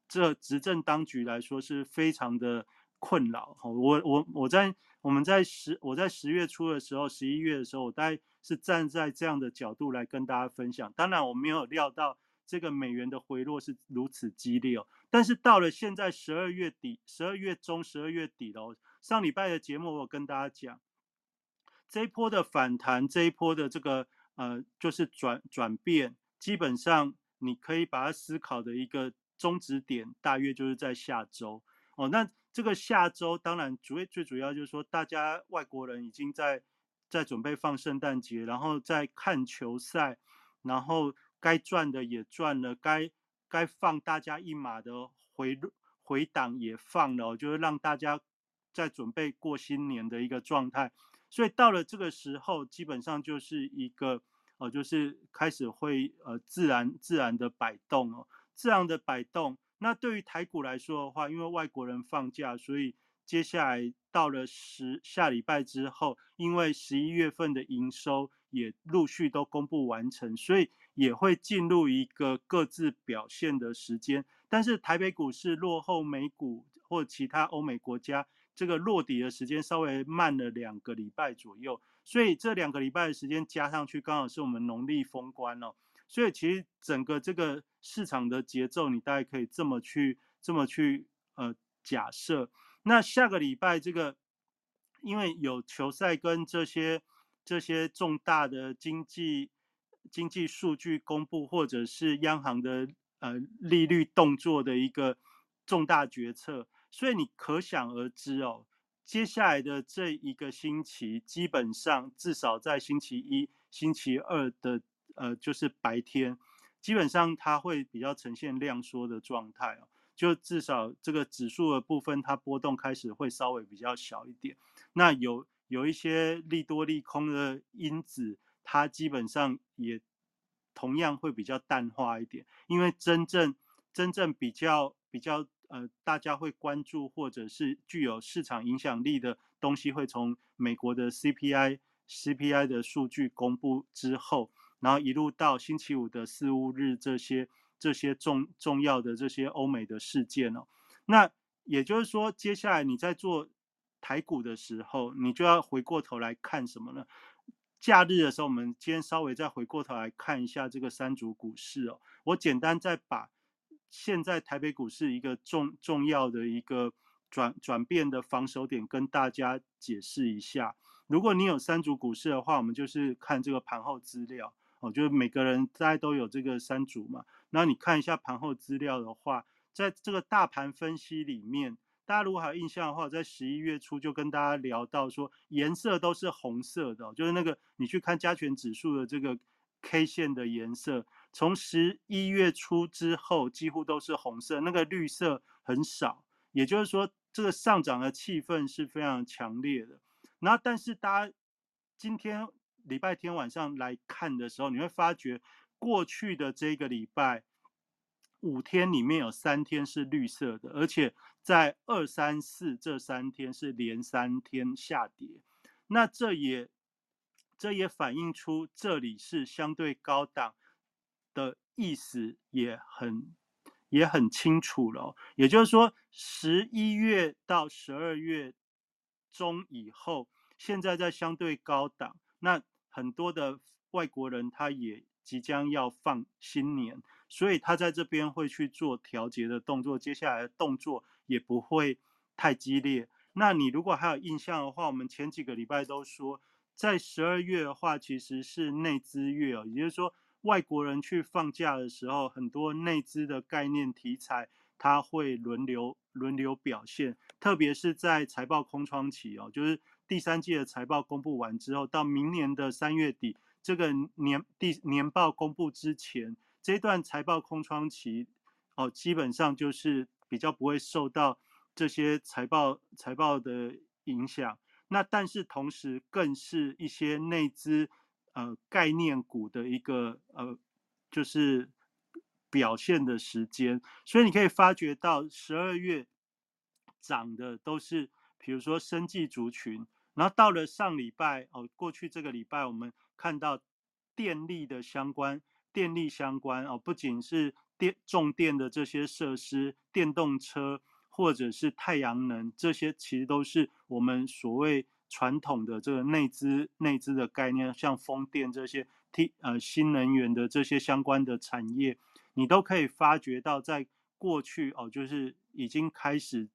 这执政当局来说是非常的困扰。我我我在我们在十我在十月初的时候，十一月的时候，我大概是站在这样的角度来跟大家分享。当然，我没有料到这个美元的回落是如此激烈哦。但是到了现在十二月底、十二月中、十二月底了，上礼拜的节目我有跟大家讲。这一波的反弹，这一波的这个呃，就是转转变，基本上你可以把它思考的一个终止点，大约就是在下周哦。那这个下周，当然主最主要就是说，大家外国人已经在在准备放圣诞节，然后在看球赛，然后该赚的也赚了，该该放大家一马的回回档也放了，就是让大家在准备过新年的一个状态。所以到了这个时候，基本上就是一个，呃，就是开始会呃自然自然的摆动哦，这样的摆动。那对于台股来说的话，因为外国人放假，所以接下来到了十下礼拜之后，因为十一月份的营收也陆续都公布完成，所以也会进入一个各自表现的时间。但是台北股市落后美股或其他欧美国家。这个落底的时间稍微慢了两个礼拜左右，所以这两个礼拜的时间加上去，刚好是我们农历封关哦。所以其实整个这个市场的节奏，你大概可以这么去这么去呃假设。那下个礼拜这个，因为有球赛跟这些这些重大的经济经济数据公布，或者是央行的呃利率动作的一个重大决策。所以你可想而知哦，接下来的这一个星期，基本上至少在星期一、星期二的呃，就是白天，基本上它会比较呈现量缩的状态哦。就至少这个指数的部分，它波动开始会稍微比较小一点。那有有一些利多利空的因子，它基本上也同样会比较淡化一点，因为真正真正比较比较。呃，大家会关注或者是具有市场影响力的东西，会从美国的 CPI、CPI 的数据公布之后，然后一路到星期五的四五日这些这些重重要的这些欧美的事件哦。那也就是说，接下来你在做台股的时候，你就要回过头来看什么呢？假日的时候，我们今天稍微再回过头来看一下这个三组股市哦。我简单再把。现在台北股市一个重重要的一个转转变的防守点，跟大家解释一下。如果你有三组股市的话，我们就是看这个盘后资料哦，就是每个人大家都有这个三组嘛。那你看一下盘后资料的话，在这个大盘分析里面，大家如果还有印象的话，在十一月初就跟大家聊到说，颜色都是红色的，就是那个你去看加权指数的这个 K 线的颜色，从十一月初之后几乎都是红色，那个绿色很少。也就是说，这个上涨的气氛是非常强烈的。然后，但是大家今天礼拜天晚上来看的时候，你会发觉过去的这个礼拜五天里面有三天是绿色的，而且在二三四这三天是连三天下跌。那这也这也反映出这里是相对高档的意思，也很。也很清楚了，也就是说，十一月到十二月中以后，现在在相对高档，那很多的外国人他也即将要放新年，所以他在这边会去做调节的动作，接下来的动作也不会太激烈。那你如果还有印象的话，我们前几个礼拜都说，在十二月的话，其实是内资月哦，也就是说。外国人去放假的时候，很多内资的概念题材，它会轮流轮流表现。特别是在财报空窗期哦，就是第三季的财报公布完之后，到明年的三月底，这个年第年报公布之前，这段财报空窗期哦，基本上就是比较不会受到这些财报财报的影响。那但是同时，更是一些内资。呃，概念股的一个呃，就是表现的时间，所以你可以发觉到十二月涨的都是，比如说生技族群，然后到了上礼拜哦，过去这个礼拜我们看到电力的相关，电力相关哦，不仅是电重电的这些设施，电动车或者是太阳能这些，其实都是我们所谓。传统的这个内资内资的概念，像风电这些 T 呃新能源的这些相关的产业，你都可以发觉到，在过去哦，就是已经开始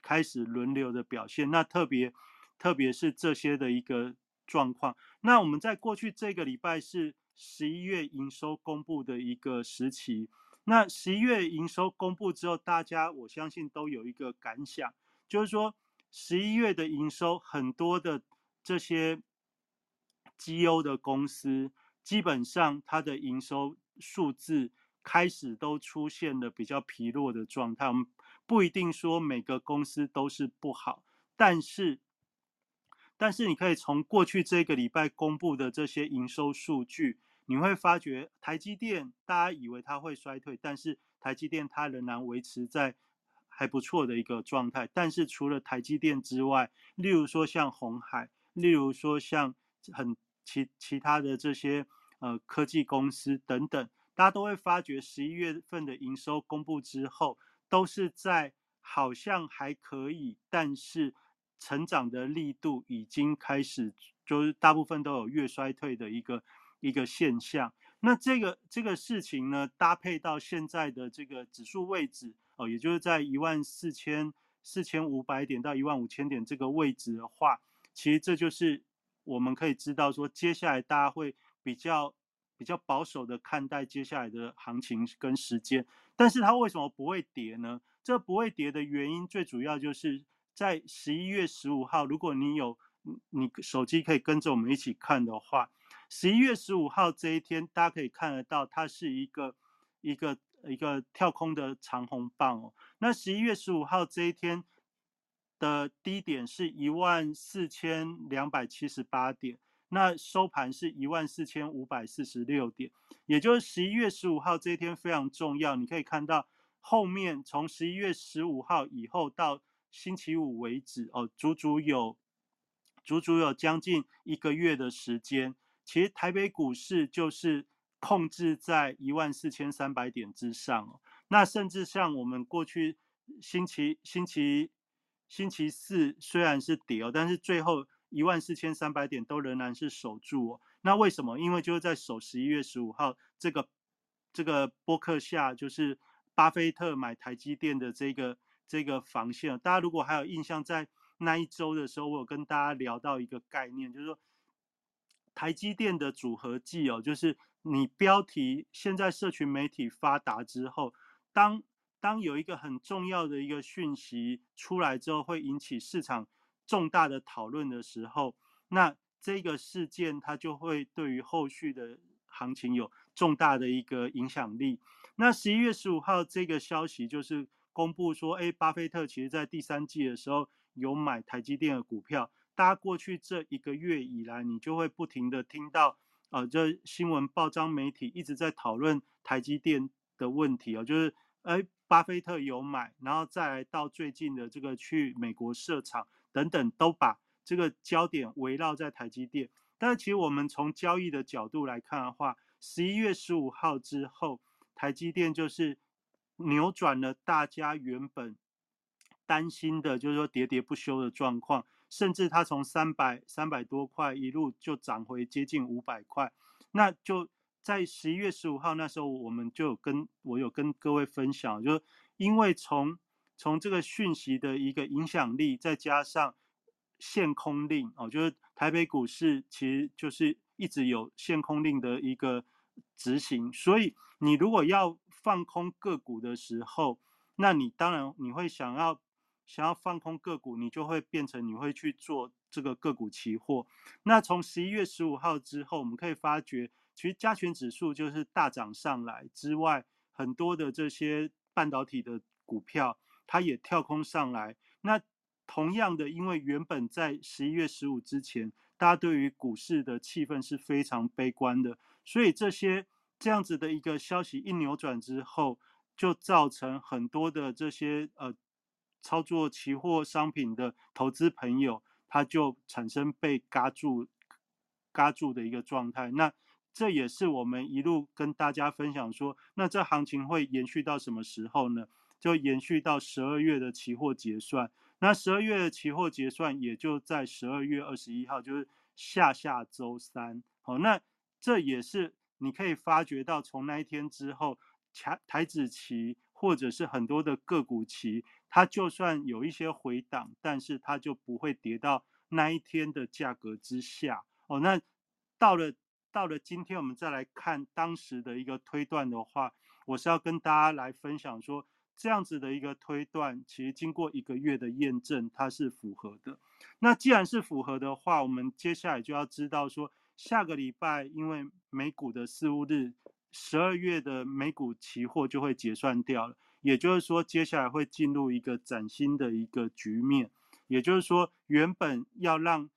开始轮流的表现。那特别特别是这些的一个状况。那我们在过去这个礼拜是十一月营收公布的一个时期。那十一月营收公布之后，大家我相信都有一个感想，就是说。十一月的营收，很多的这些绩优的公司，基本上它的营收数字开始都出现了比较疲弱的状态。我们不一定说每个公司都是不好，但是，但是你可以从过去这个礼拜公布的这些营收数据，你会发觉台积电，大家以为它会衰退，但是台积电它仍然维持在。还不错的一个状态，但是除了台积电之外，例如说像红海，例如说像很其其他的这些呃科技公司等等，大家都会发觉十一月份的营收公布之后，都是在好像还可以，但是成长的力度已经开始，就是大部分都有越衰退的一个一个现象。那这个这个事情呢，搭配到现在的这个指数位置。哦，也就是在一万四千四千五百点到一万五千点这个位置的话，其实这就是我们可以知道说，接下来大家会比较比较保守的看待接下来的行情跟时间。但是它为什么不会跌呢？这不会跌的原因最主要就是在十一月十五号，如果你有你手机可以跟着我们一起看的话，十一月十五号这一天，大家可以看得到，它是一个一个。一个跳空的长红棒哦，那十一月十五号这一天的低点是一万四千两百七十八点，那收盘是一万四千五百四十六点，也就是十一月十五号这一天非常重要。你可以看到后面从十一月十五号以后到星期五为止哦，足足有足足有将近一个月的时间。其实台北股市就是。控制在一万四千三百点之上哦，那甚至像我们过去星期星期星期四虽然是跌哦，但是最后一万四千三百点都仍然是守住哦。那为什么？因为就是在守十一月十五号这个这个波克下，就是巴菲特买台积电的这个这个防线。大家如果还有印象，在那一周的时候，我有跟大家聊到一个概念，就是说台积电的组合技哦，就是你标题现在社群媒体发达之后，当当有一个很重要的一个讯息出来之后，会引起市场重大的讨论的时候，那这个事件它就会对于后续的行情有重大的一个影响力。那十一月十五号这个消息就是公布说，哎，巴菲特其实在第三季的时候有买台积电的股票。大家过去这一个月以来，你就会不停的听到，呃，这新闻报章媒体一直在讨论台积电的问题哦，就是，哎，巴菲特有买，然后再来到最近的这个去美国设厂等等，都把这个焦点围绕在台积电。但是其实我们从交易的角度来看的话，十一月十五号之后，台积电就是扭转了大家原本担心的，就是说喋喋不休的状况。甚至它从三百三百多块一路就涨回接近五百块，那就在十一月十五号那时候，我们就有跟我有跟各位分享，就是因为从从这个讯息的一个影响力，再加上限空令哦，就是台北股市其实就是一直有限空令的一个执行，所以你如果要放空个股的时候，那你当然你会想要。想要放空个股，你就会变成你会去做这个个股期货。那从十一月十五号之后，我们可以发觉，其实加权指数就是大涨上来之外，很多的这些半导体的股票，它也跳空上来。那同样的，因为原本在十一月十五之前，大家对于股市的气氛是非常悲观的，所以这些这样子的一个消息一扭转之后，就造成很多的这些呃。操作期货商品的投资朋友，他就产生被嘎住、嘎住的一个状态。那这也是我们一路跟大家分享说，那这行情会延续到什么时候呢？就延续到十二月的期货结算。那十二月的期货结算也就在十二月二十一号，就是下下周三。好，那这也是你可以发觉到，从那一天之后，台台子期或者是很多的个股期。它就算有一些回档，但是它就不会跌到那一天的价格之下哦。那到了到了今天，我们再来看当时的一个推断的话，我是要跟大家来分享说，这样子的一个推断，其实经过一个月的验证，它是符合的。那既然是符合的话，我们接下来就要知道说，下个礼拜因为美股的四五日，十二月的美股期货就会结算掉了。也就是说，接下来会进入一个崭新的一个局面。也就是说，原本要让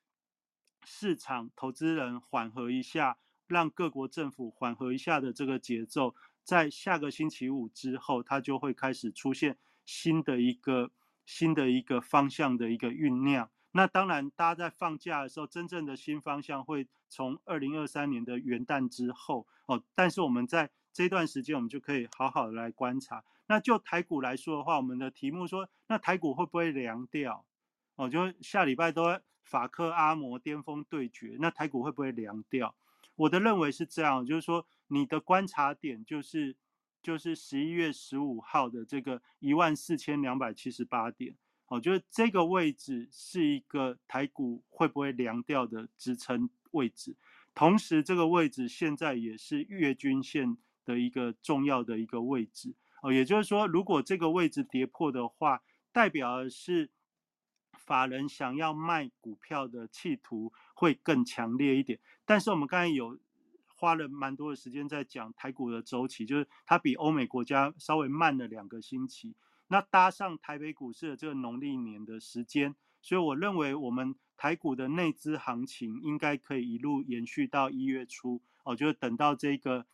市场投资人缓和一下，让各国政府缓和一下的这个节奏，在下个星期五之后，它就会开始出现新的一个新的一个方向的一个酝酿。那当然，大家在放假的时候，真正的新方向会从二零二三年的元旦之后哦。但是我们在这段时间，我们就可以好好的来观察。那就台股来说的话，我们的题目说，那台股会不会凉掉？哦，就下礼拜都法克阿摩巅峰对决，那台股会不会凉掉？我的认为是这样，就是说你的观察点就是就是十一月十五号的这个一万四千两百七十八点，哦，就是这个位置是一个台股会不会凉掉的支撑位置，同时这个位置现在也是月均线的一个重要的一个位置。哦，也就是说，如果这个位置跌破的话，代表的是法人想要卖股票的企图会更强烈一点。但是我们刚才有花了蛮多的时间在讲台股的周期，就是它比欧美国家稍微慢了两个星期。那搭上台北股市的这个农历年的时间，所以我认为我们台股的内资行情应该可以一路延续到一月初。哦，就是等到这个。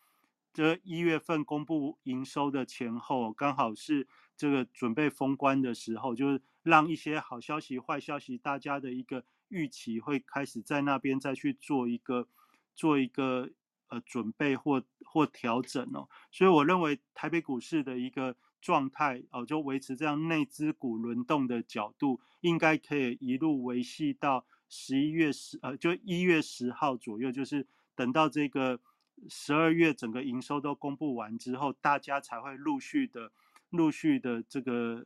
这一月份公布营收的前后，刚好是这个准备封关的时候，就是让一些好消息、坏消息，大家的一个预期会开始在那边再去做一个做一个呃准备或或调整哦。所以我认为台北股市的一个状态哦，就维持这样内资股轮动的角度，应该可以一路维系到十一月十呃，就一月十号左右，就是等到这个。十二月整个营收都公布完之后，大家才会陆续的、陆续的这个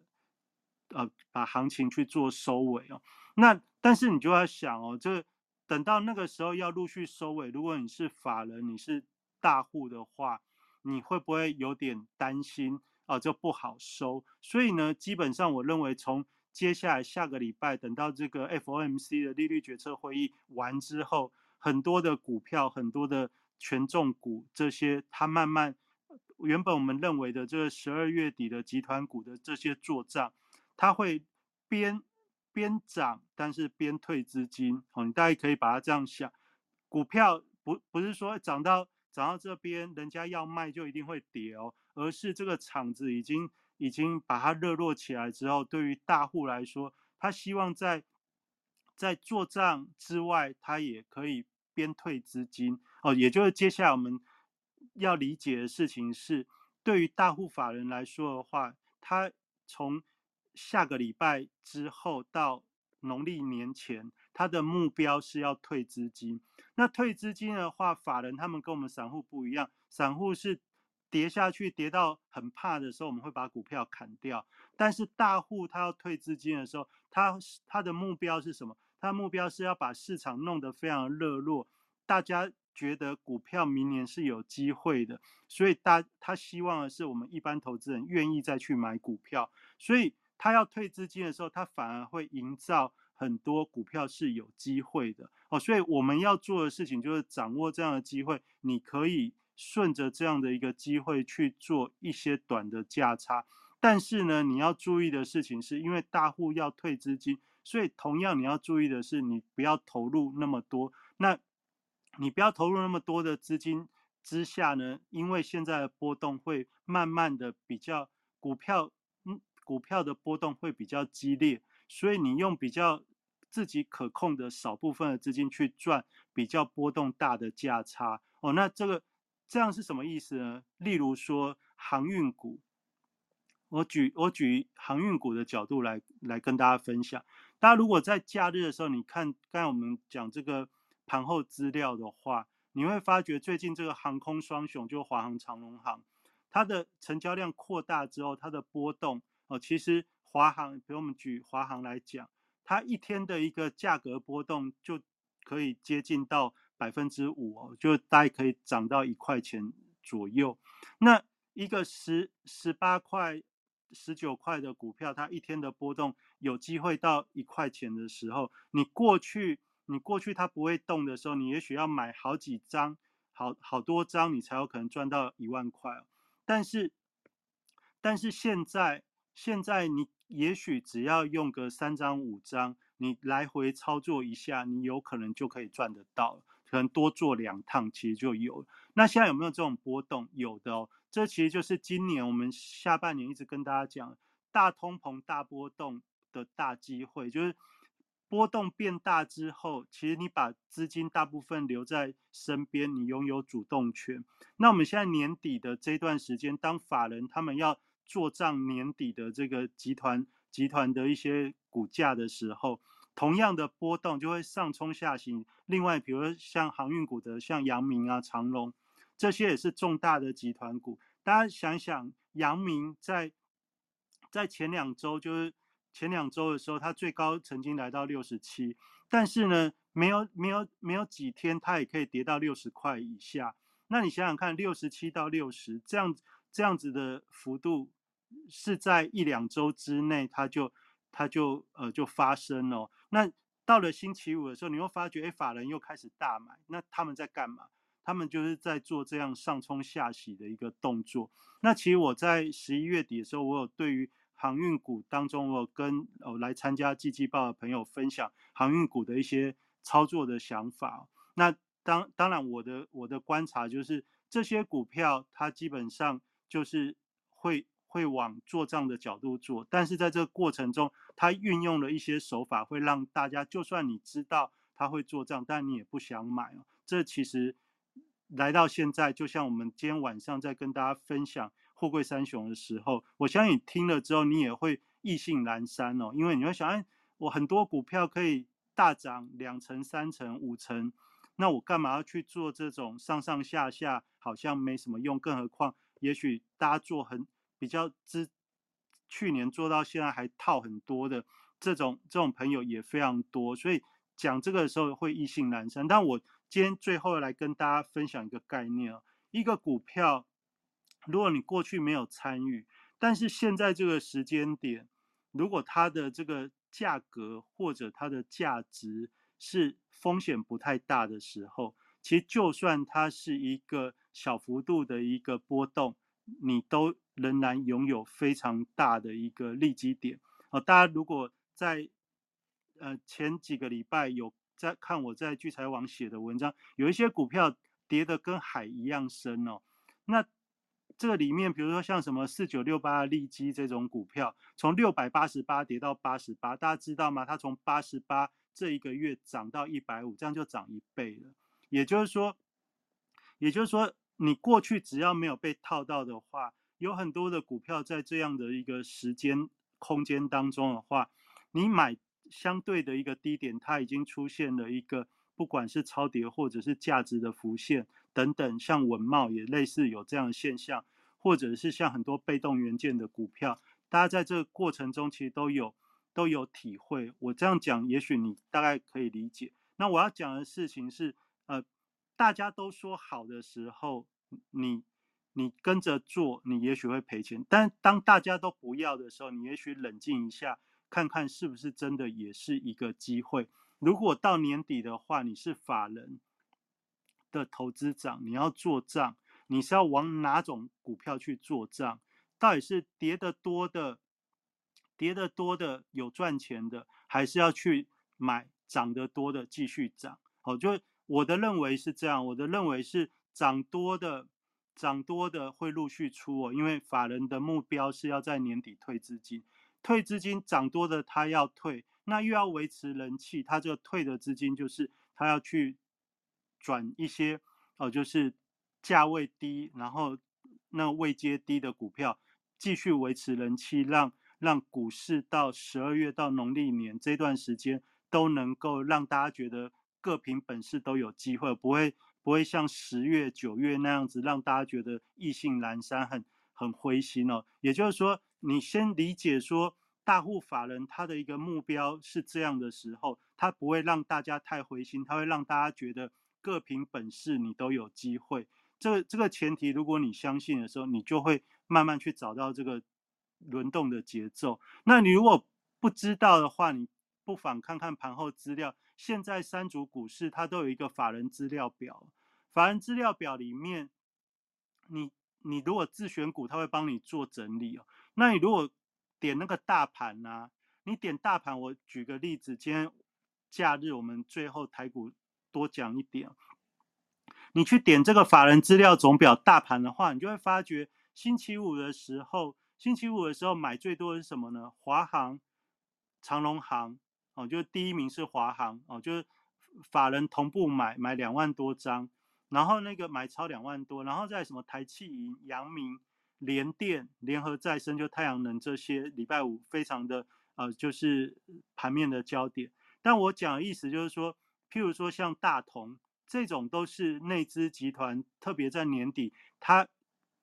呃，把行情去做收尾哦。那但是你就要想哦，这等到那个时候要陆续收尾，如果你是法人，你是大户的话，你会不会有点担心啊？就不好收。所以呢，基本上我认为从接下来下个礼拜，等到这个 FOMC 的利率决策会议完之后，很多的股票，很多的权重股这些，它慢慢原本我们认为的这个十二月底的集团股的这些做账，它会边。边涨，但是边退资金，哦，你大概可以把它这样想，股票不不是说涨到涨到这边，人家要卖就一定会跌哦，而是这个场子已经已经把它热络起来之后，对于大户来说，他希望在在做账之外，他也可以边退资金，哦，也就是接下来我们要理解的事情是，对于大户法人来说的话，他从下个礼拜之后到农历年前，他的目标是要退资金。那退资金的话，法人他们跟我们散户不一样，散户是跌下去跌到很怕的时候，我们会把股票砍掉。但是大户他要退资金的时候，他他的目标是什么？他的目标是要把市场弄得非常热络，大家觉得股票明年是有机会的，所以大他希望的是我们一般投资人愿意再去买股票，所以。他要退资金的时候，他反而会营造很多股票是有机会的哦，所以我们要做的事情就是掌握这样的机会。你可以顺着这样的一个机会去做一些短的价差，但是呢，你要注意的事情是因为大户要退资金，所以同样你要注意的是，你不要投入那么多。那你不要投入那么多的资金之下呢，因为现在的波动会慢慢的比较股票。嗯股票的波动会比较激烈，所以你用比较自己可控的少部分的资金去赚比较波动大的价差哦。那这个这样是什么意思呢？例如说航运股，我举我举航运股的角度来来跟大家分享。大家如果在假日的时候，你看刚才我们讲这个盘后资料的话，你会发觉最近这个航空双雄就华航、长龙航，它的成交量扩大之后，它的波动。哦，其实华航，比如我们举华航来讲，它一天的一个价格波动就可以接近到百分之五哦，就大概可以涨到一块钱左右。那一个十十八块、十九块的股票，它一天的波动有机会到一块钱的时候，你过去你过去它不会动的时候，你也许要买好几张，好好多张，你才有可能赚到一万块。但是但是现在。现在你也许只要用个三张五张，你来回操作一下，你有可能就可以赚得到，可能多做两趟其实就有。那现在有没有这种波动？有的哦，这其实就是今年我们下半年一直跟大家讲，大通膨、大波动的大机会，就是波动变大之后，其实你把资金大部分留在身边，你拥有主动权。那我们现在年底的这段时间，当法人他们要。做账年底的这个集团集团的一些股价的时候，同样的波动就会上冲下行。另外，比如像航运股的，像阳明啊、长隆，这些也是重大的集团股。大家想想，阳明在在前两周，就是前两周的时候，它最高曾经来到六十七，但是呢，没有没有没有几天，它也可以跌到六十块以下。那你想想看，六十七到六十这样这样子的幅度。是在一两周之内，它就它就呃就发生了。那到了星期五的时候，你又发觉，哎，法人又开始大买。那他们在干嘛？他们就是在做这样上冲下洗的一个动作。那其实我在十一月底的时候，我有对于航运股当中，我有跟哦来参加季季报的朋友分享航运股的一些操作的想法。那当当然，我的我的观察就是这些股票它基本上就是会。会往做账的角度做，但是在这个过程中，他运用了一些手法，会让大家就算你知道他会做账，但你也不想买哦。这其实来到现在，就像我们今天晚上在跟大家分享货柜三雄的时候，我相信你听了之后，你也会意兴阑珊哦，因为你会想，哎，我很多股票可以大涨两成、三成、五成，那我干嘛要去做这种上上下下，好像没什么用？更何况，也许大家做很。比较之去年做到现在还套很多的这种这种朋友也非常多，所以讲这个的时候会意兴阑珊，但我今天最后来跟大家分享一个概念啊，一个股票，如果你过去没有参与，但是现在这个时间点，如果它的这个价格或者它的价值是风险不太大的时候，其实就算它是一个小幅度的一个波动，你都仍然拥有非常大的一个利基点。哦，大家如果在呃前几个礼拜有在看我在聚财网写的文章，有一些股票跌得跟海一样深哦。那这里面，比如说像什么四九六八利基这种股票，从六百八十八跌到八十八，大家知道吗？它从八十八这一个月涨到一百五，这样就涨一倍了。也就是说，也就是说，你过去只要没有被套到的话，有很多的股票在这样的一个时间空间当中的话，你买相对的一个低点，它已经出现了一个不管是超跌或者是价值的浮现等等，像文茂也类似有这样的现象，或者是像很多被动元件的股票，大家在这个过程中其实都有都有体会。我这样讲，也许你大概可以理解。那我要讲的事情是。呃，大家都说好的时候，你你跟着做，你也许会赔钱。但当大家都不要的时候，你也许冷静一下，看看是不是真的也是一个机会。如果到年底的话，你是法人的投资长，你要做账，你是要往哪种股票去做账？到底是跌得多的，跌得多的有赚钱的，还是要去买涨得多的继续涨？好，就。我的认为是这样，我的认为是涨多的，涨多的会陆续出哦，因为法人的目标是要在年底退资金，退资金涨多的他要退，那又要维持人气，他这个退的资金就是他要去转一些哦，就是价位低，然后那位阶低的股票继续维持人气，让让股市到十二月到农历年这段时间都能够让大家觉得。各凭本事都有机会，不会不会像十月九月那样子让大家觉得意兴阑珊，很很灰心哦。也就是说，你先理解说大户法人他的一个目标是这样的时候，他不会让大家太灰心，他会让大家觉得各凭本事你都有机会。这个这个前提，如果你相信的时候，你就会慢慢去找到这个轮动的节奏。那你如果不知道的话，你不妨看看盘后资料。现在三组股市它都有一个法人资料表，法人资料表里面，你你如果自选股，它会帮你做整理哦。那你如果点那个大盘呢？你点大盘，我举个例子，今天假日我们最后台股多讲一点，你去点这个法人资料总表大盘的话，你就会发觉星期五的时候，星期五的时候买最多的是什么呢？华航、长隆航。哦，就是第一名是华航哦，就是法人同步买买两万多张，然后那个买超两万多，然后在什么台气银、阳明、联电、联合再生，就太阳能这些，礼拜五非常的呃，就是盘面的焦点。但我讲的意思就是说，譬如说像大同这种，都是内资集团，特别在年底，它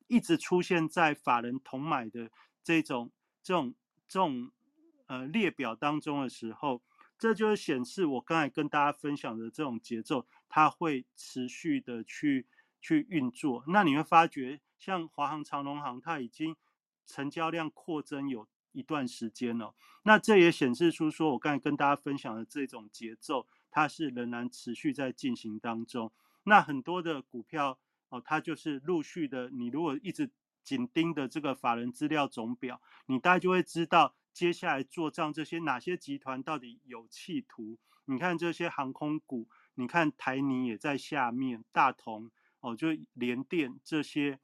一直出现在法人同买的这种这种这种。呃，列表当中的时候，这就是显示我刚才跟大家分享的这种节奏，它会持续的去去运作。那你会发觉，像华航、长龙航，它已经成交量扩增有一段时间了。那这也显示出说，我刚才跟大家分享的这种节奏，它是仍然持续在进行当中。那很多的股票哦，它就是陆续的，你如果一直紧盯的这个法人资料总表，你大概就会知道。接下来做账这些哪些集团到底有企图？你看这些航空股，你看台泥也在下面，大同哦，就联电这些，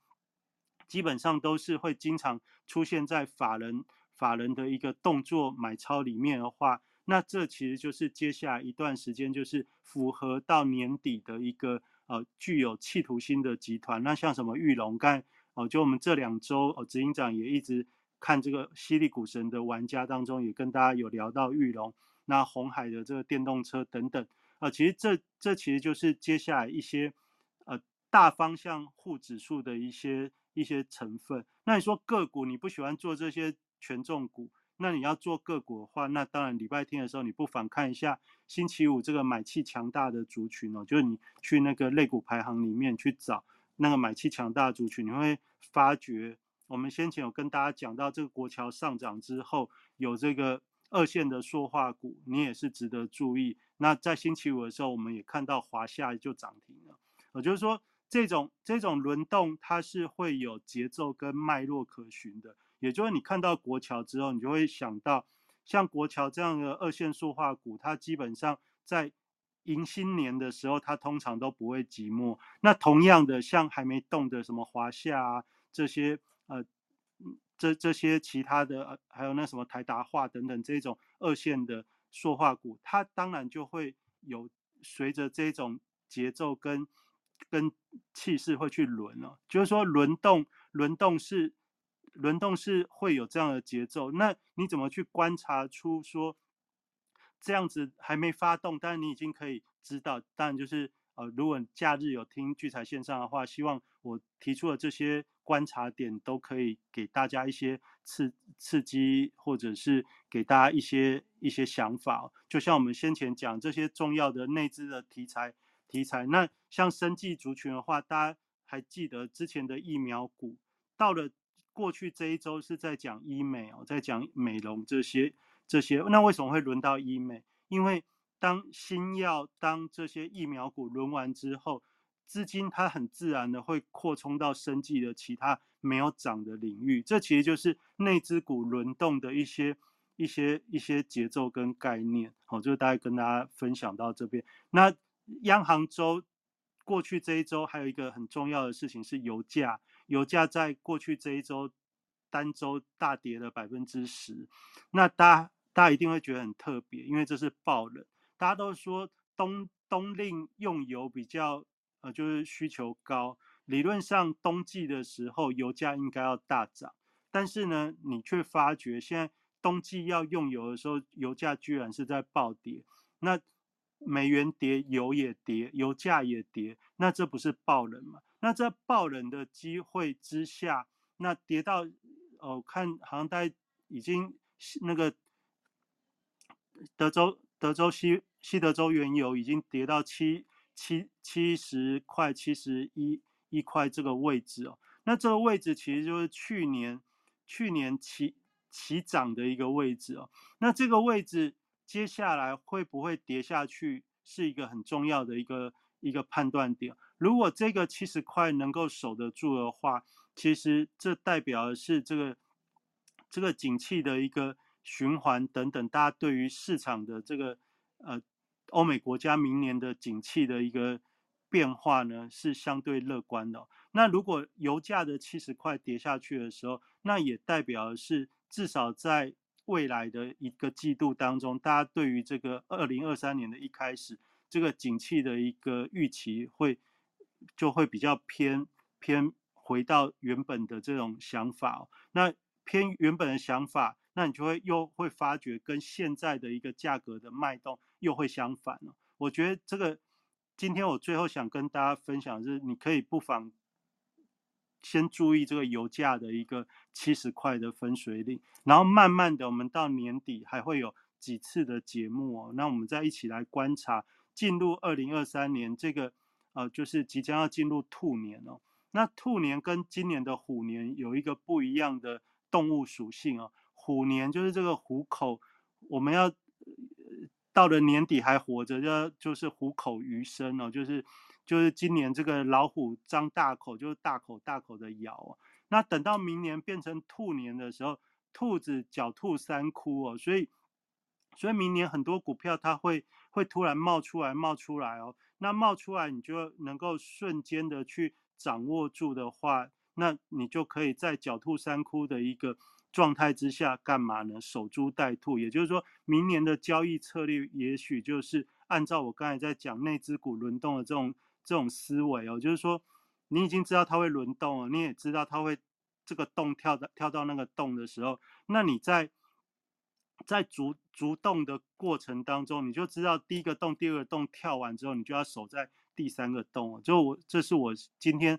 基本上都是会经常出现在法人法人的一个动作买超里面的话，那这其实就是接下来一段时间就是符合到年底的一个呃具有企图心的集团。那像什么玉龙，刚哦，就我们这两周哦，执行长也一直。看这个犀利股神的玩家当中，也跟大家有聊到玉龙、那红海的这个电动车等等啊，其实这这其实就是接下来一些呃大方向护指数的一些一些成分。那你说个股你不喜欢做这些权重股，那你要做个股的话，那当然礼拜天的时候，你不妨看一下星期五这个买气强大的族群哦，就是你去那个类股排行里面去找那个买气强大的族群，你会发觉我们先前有跟大家讲到，这个国桥上涨之后有这个二线的塑化股，你也是值得注意。那在星期五的时候，我们也看到华夏就涨停了，也就是说。这种这种轮动，它是会有节奏跟脉络可循的。也就是你看到国桥之后，你就会想到，像国桥这样的二线塑化股，它基本上在迎新年的时候，它通常都不会寂寞。那同样的，像还没动的什么华夏啊这些，呃，这这些其他的，还有那什么台达化等等这种二线的塑化股，它当然就会有随着这种节奏跟。跟气势会去轮哦，就是说轮动，轮动是轮动是会有这样的节奏。那你怎么去观察出说这样子还没发动，但是你已经可以知道？当然就是呃，如果假日有听聚财线上的话，希望我提出的这些观察点都可以给大家一些刺刺激，或者是给大家一些一些想法。就像我们先前讲这些重要的内资的题材。题材那像生技族群的话，大家还记得之前的疫苗股，到了过去这一周是在讲医美哦，在讲美容这些这些。那为什么会轮到医美？因为当新药、当这些疫苗股轮完之后，资金它很自然的会扩充到生技的其他没有涨的领域。这其实就是内资股轮动的一些一些一些节奏跟概念。好，就大概跟大家分享到这边。那央行周过去这一周还有一个很重要的事情是油价，油价在过去这一周单周大跌了百分之十。那大家大家一定会觉得很特别，因为这是爆冷。大家都说冬冬令用油比较呃就是需求高，理论上冬季的时候油价应该要大涨，但是呢你却发觉现在冬季要用油的时候，油价居然是在暴跌。那美元跌，油也跌，油价也跌，那这不是爆冷吗？那在爆冷的机会之下，那跌到，哦，看好像大已经那个德州德州西西德州原油已经跌到七七七十块七十一一块这个位置哦，那这个位置其实就是去年去年起起涨的一个位置哦，那这个位置。接下来会不会跌下去，是一个很重要的一个一个判断点。如果这个七十块能够守得住的话，其实这代表的是这个这个景气的一个循环等等。大家对于市场的这个呃欧美国家明年的景气的一个变化呢，是相对乐观的。那如果油价的七十块跌下去的时候，那也代表是至少在未来的一个季度当中，大家对于这个二零二三年的一开始，这个景气的一个预期会就会比较偏偏回到原本的这种想法。那偏原本的想法，那你就会又会发觉跟现在的一个价格的脉动又会相反了。我觉得这个今天我最后想跟大家分享的是，你可以不妨。先注意这个油价的一个七十块的分水岭，然后慢慢的，我们到年底还会有几次的节目哦。那我们再一起来观察进入二零二三年这个呃，就是即将要进入兔年哦。那兔年跟今年的虎年有一个不一样的动物属性哦。虎年就是这个虎口，我们要到了年底还活着，就就是虎口余生哦，就是。就是今年这个老虎张大口，就是大口大口的咬哦。那等到明年变成兔年的时候，兔子狡兔三窟哦，所以所以明年很多股票它会会突然冒出来冒出来哦。那冒出来你就能够瞬间的去掌握住的话，那你就可以在狡兔三窟的一个状态之下干嘛呢？守株待兔，也就是说明年的交易策略也许就是按照我刚才在讲内资股轮动的这种。这种思维哦，就是说，你已经知道它会轮动了，你也知道它会这个洞跳到跳到那个洞的时候，那你在在逐逐动的过程当中，你就知道第一个洞、第二个洞跳完之后，你就要守在第三个洞。就我这是我今天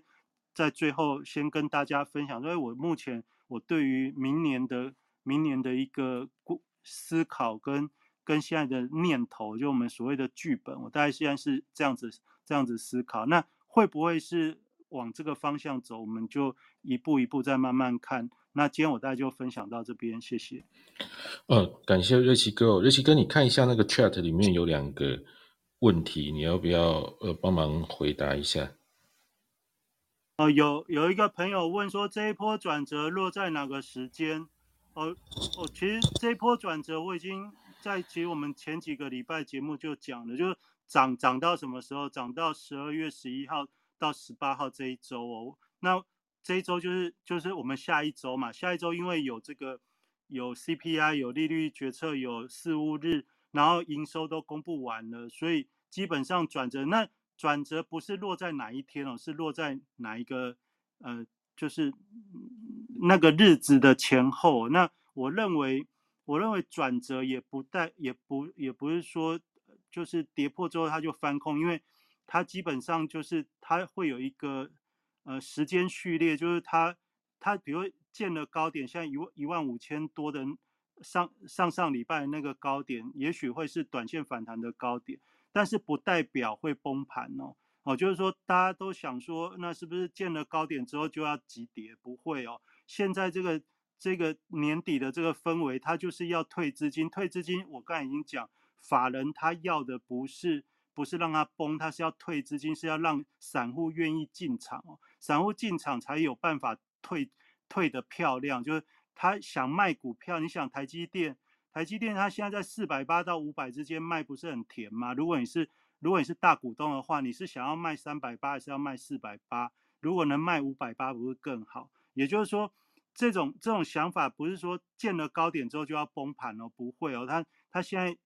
在最后先跟大家分享，因为我目前我对于明年的明年的一个过思考跟跟现在的念头，就我们所谓的剧本，我大概现在是这样子这样子思考。那会不会是往这个方向走？我们就一步一步再慢慢看。那今天我大概就分享到这边，谢谢。嗯，感谢瑞奇哥。瑞奇哥，你看一下那个 chat 里面有两个问题，你要不要呃帮忙回答一下？哦，有有一个朋友问说，这一波转折落在哪个时间？哦哦，其实这一波转折我已经在其实我们前几个礼拜节目就讲了，就是涨涨到什么时候？涨到十二月十一号到十八号这一周哦。那这一周就是就是我们下一周嘛，下一周因为有这个有 CPI 有利率决策有四五日，然后营收都公布完了，所以基本上转折那转折不是落在哪一天哦，是落在哪一个呃就是那个日子的前后。那我认为我认为转折也不带也不也不是说就是跌破之后它就翻空，因为它基本上就是它会有一个。呃，时间序列就是它，它比如建了高点，现在一万一万五千多的上上上礼拜那个高点，也许会是短线反弹的高点，但是不代表会崩盘哦。哦，就是说大家都想说，那是不是建了高点之后就要急跌？不会哦。现在这个这个年底的这个氛围，它就是要退资金，退资金。我刚才已经讲，法人他要的不是。不是让它崩，他是要退资金，是要让散户愿意进场哦。散户进场才有办法退退的漂亮。就是他想卖股票，你想台积电，台积电它现在在四百八到五百之间卖，不是很甜吗？如果你是如果你是大股东的话，你是想要卖三百八，还是要卖四百八？如果能卖五百八，不是更好？也就是说，这种这种想法不是说见了高点之后就要崩盘哦，不会哦。它它现在。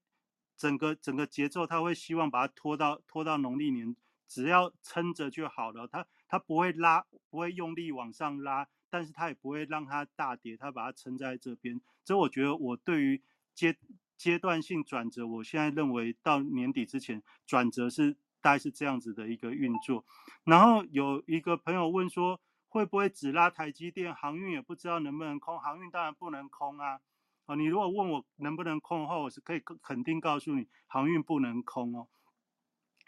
整个整个节奏，他会希望把它拖到拖到农历年，只要撑着就好了。它它不会拉，不会用力往上拉，但是它也不会让它大跌，它把它撑在这边。所以我觉得我对于阶阶段性转折，我现在认为到年底之前转折是大概是这样子的一个运作。然后有一个朋友问说，会不会只拉台积电，航运也不知道能不能空？航运当然不能空啊。哦，你如果问我能不能空的话，我是可以肯定告诉你，航运不能空哦。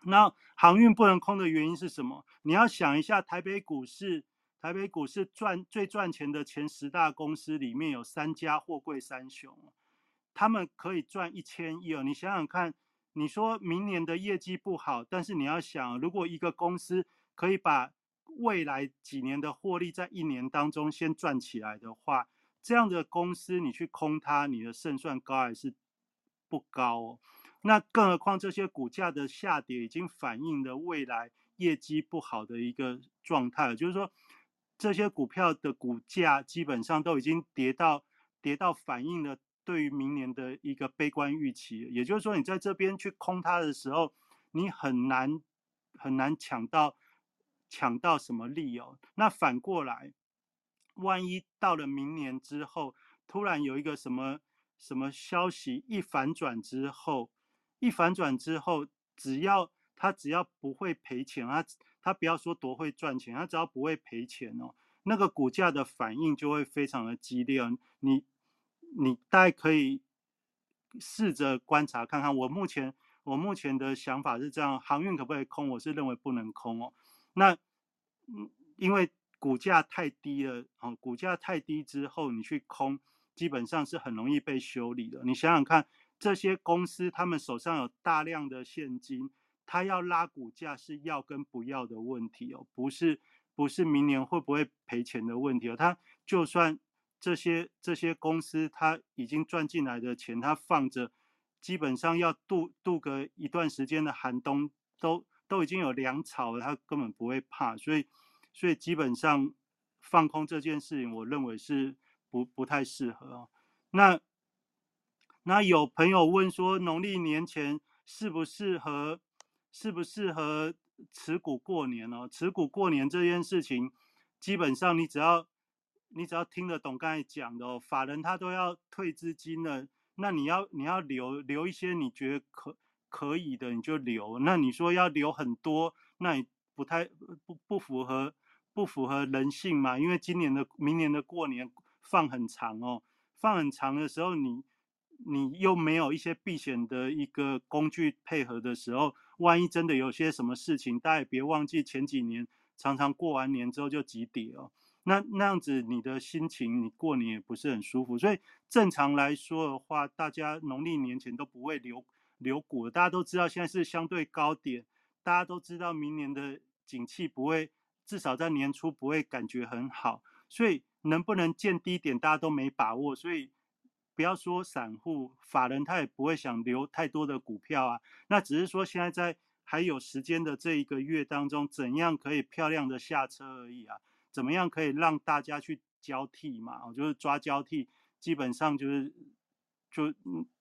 那航运不能空的原因是什么？你要想一下，台北股市，台北股市赚最赚钱的前十大公司里面有三家货柜三雄，他们可以赚一千亿哦。你想想看，你说明年的业绩不好，但是你要想，如果一个公司可以把未来几年的获利在一年当中先赚起来的话，这样的公司，你去空它，你的胜算高还是不高？哦？那更何况这些股价的下跌已经反映了未来业绩不好的一个状态，就是说这些股票的股价基本上都已经跌到跌到反映了对于明年的一个悲观预期。也就是说，你在这边去空它的时候，你很难很难抢到抢到什么利哦。那反过来。万一到了明年之后，突然有一个什么什么消息一反转之后，一反转之后，只要他只要不会赔钱，他他不要说多会赚钱，他只要不会赔钱哦，那个股价的反应就会非常的激烈。你你大概可以试着观察看看。我目前我目前的想法是这样：航运可不可以空？我是认为不能空哦。那嗯，因为。股价太低了，哦，股价太低之后，你去空，基本上是很容易被修理的。你想想看，这些公司他们手上有大量的现金，他要拉股价是要跟不要的问题哦，不是不是明年会不会赔钱的问题哦。他就算这些这些公司他已经赚进来的钱，他放着，基本上要度度个一段时间的寒冬，都都已经有粮草了，他根本不会怕，所以。所以基本上放空这件事情，我认为是不不太适合。那那有朋友问说，农历年前适不适合适不适合持股过年哦？持股过年这件事情，基本上你只要你只要听得懂刚才讲的哦，法人他都要退资金的，那你要你要留留一些你觉得可可以的你就留。那你说要留很多，那你不太不不符合。不符合人性嘛？因为今年的、明年的过年放很长哦，放很长的时候，你你又没有一些避险的一个工具配合的时候，万一真的有些什么事情，大家也别忘记前几年常常过完年之后就急跌哦。那那样子你的心情，你过年也不是很舒服。所以正常来说的话，大家农历年前都不会留留股。大家都知道现在是相对高点，大家都知道明年的景气不会，至少在年初不会感觉很好。所以能不能见低点，大家都没把握。所以不要说散户、法人，他也不会想留太多的股票啊。那只是说现在在还有时间的这一个月当中，怎样可以漂亮的下车而已啊。怎么样可以让大家去交替嘛？我就是抓交替，基本上就是就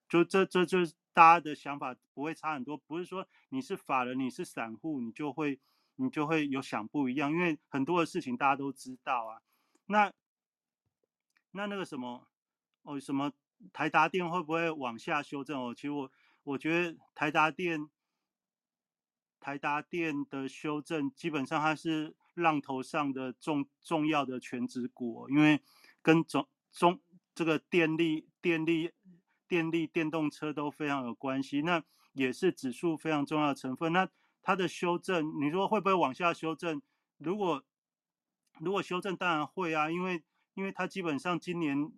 就这这就是大家的想法不会差很多。不是说你是法人，你是散户，你就会你就会有想不一样，因为很多的事情大家都知道啊。那那那个什么哦，什么台达电会不会往下修正哦？其实我我觉得台达电台达电的修正基本上它是。浪头上的重重要的全职股，因为跟中中这个电力、电力、电力电动车都非常有关系，那也是指数非常重要的成分。那它的修正，你说会不会往下修正？如果如果修正，当然会啊，因为因为它基本上今年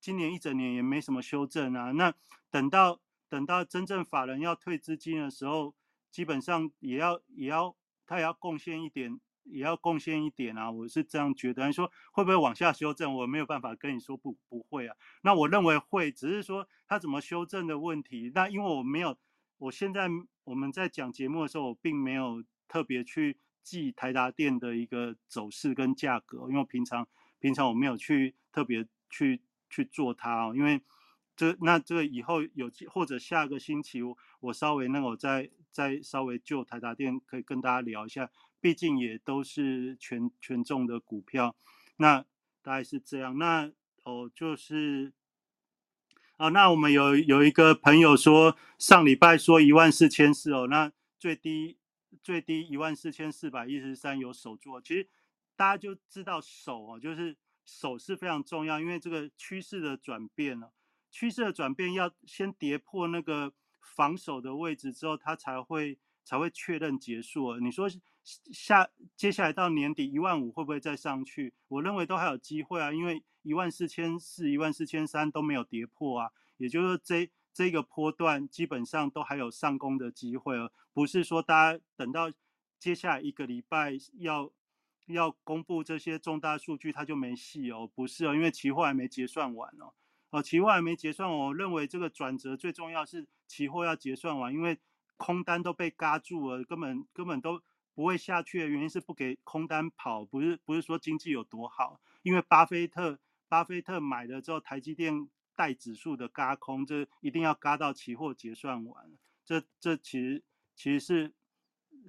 今年一整年也没什么修正啊。那等到等到真正法人要退资金的时候，基本上也要也要它也要贡献一点。也要贡献一点啊，我是这样觉得。你说会不会往下修正？我没有办法跟你说不不会啊。那我认为会，只是说它怎么修正的问题。那因为我没有，我现在我们在讲节目的时候，我并没有特别去记台达电的一个走势跟价格，因为平常平常我没有去特别去去做它哦。因为这那这个以后有或者下个星期我我稍微那我再再稍微就台达电可以跟大家聊一下。毕竟也都是权权重的股票，那大概是这样。那哦，就是哦，那我们有有一个朋友说，上礼拜说一万四千四哦，那最低最低一万四千四百一十三有守住。其实大家就知道守哦，就是守是非常重要，因为这个趋势的转变了，趋势的转变要先跌破那个防守的位置之后，它才会才会确认结束。哦你说？下接下来到年底一万五会不会再上去？我认为都还有机会啊，因为一万四千四、一万四千三都没有跌破啊，也就是说这这个波段基本上都还有上攻的机会哦，不是说大家等到接下来一个礼拜要要公布这些重大数据它就没戏哦，不是哦，因为期货还没结算完哦，哦期货还没结算，我认为这个转折最重要是期货要结算完，因为空单都被嘎住了，根本根本都。不会下去的原因是不给空单跑，不是不是说经济有多好，因为巴菲特巴菲特买了之后，台积电带指数的嘎空，这一定要嘎到期货结算完。这这其实其实是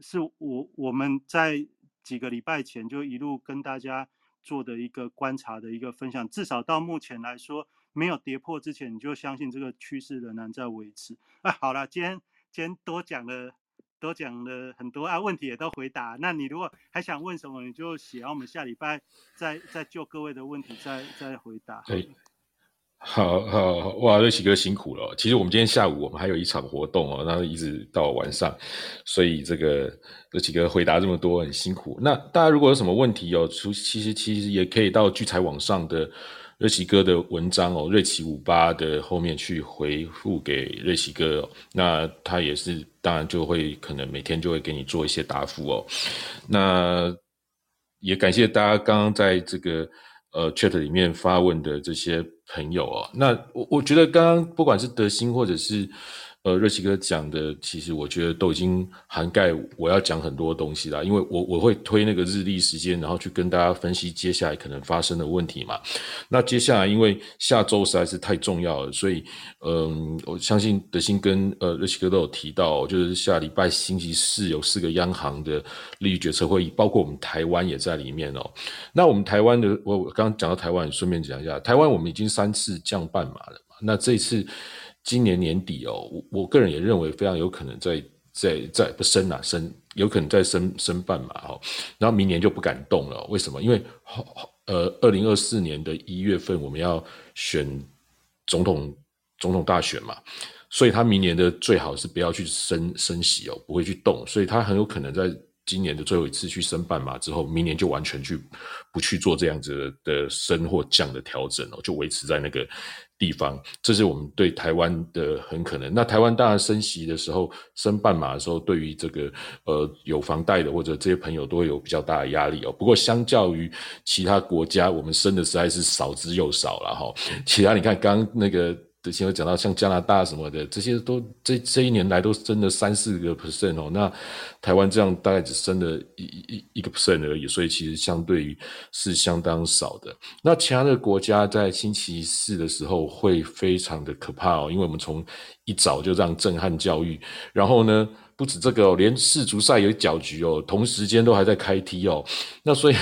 是我我们在几个礼拜前就一路跟大家做的一个观察的一个分享，至少到目前来说，没有跌破之前，你就相信这个趋势仍然在维持。哎，好了，今天今天多讲了。都讲了很多啊，问题也都回答。那你如果还想问什么，你就写，我们下礼拜再再就各位的问题再再回答。对，好好哇，瑞奇哥辛苦了。其实我们今天下午我们还有一场活动哦，然后一直到晚上，所以这个瑞奇哥回答这么多很辛苦。那大家如果有什么问题哦，除其实其实也可以到聚财网上的。瑞奇哥的文章哦，瑞奇五八的后面去回复给瑞奇哥，哦那他也是当然就会可能每天就会给你做一些答复哦。那也感谢大家刚刚在这个呃 chat 里面发问的这些朋友哦。那我我觉得刚刚不管是德兴或者是。呃，瑞奇哥讲的，其实我觉得都已经涵盖我要讲很多东西啦。因为我我会推那个日历时间，然后去跟大家分析接下来可能发生的问题嘛。那接下来，因为下周实在是太重要了，所以，嗯，我相信德兴跟呃瑞奇哥都有提到，就是下礼拜星期四有四个央行的利率决策会议，包括我们台湾也在里面哦。那我们台湾的，我刚刚讲到台湾，顺便讲一下，台湾我们已经三次降半码了嘛。那这次。今年年底哦，我我个人也认为非常有可能在在在不升啊升，有可能再升升半嘛哈，然后明年就不敢动了。为什么？因为呃，二零二四年的一月份我们要选总统总统大选嘛，所以他明年的最好是不要去升升息哦，不会去动，所以他很有可能在。今年的最后一次去升半码之后，明年就完全去不去做这样子的升或降的调整哦，就维持在那个地方。这是我们对台湾的很可能。那台湾当然升息的时候，升半码的时候，对于这个呃有房贷的或者这些朋友都会有比较大的压力哦。不过相较于其他国家，我们升的实在是少之又少了哈。其他你看刚那个。之前有讲到像加拿大什么的，这些都这这一年来都升了三四个 percent 哦，那台湾这样大概只升了一一一个 percent 而已，所以其实相对于是相当少的。那其他的国家在星期四的时候会非常的可怕哦，因为我们从一早就这样震撼教育，然后呢。不止这个哦，连世足赛有搅局哦，同时间都还在开踢哦。那所以，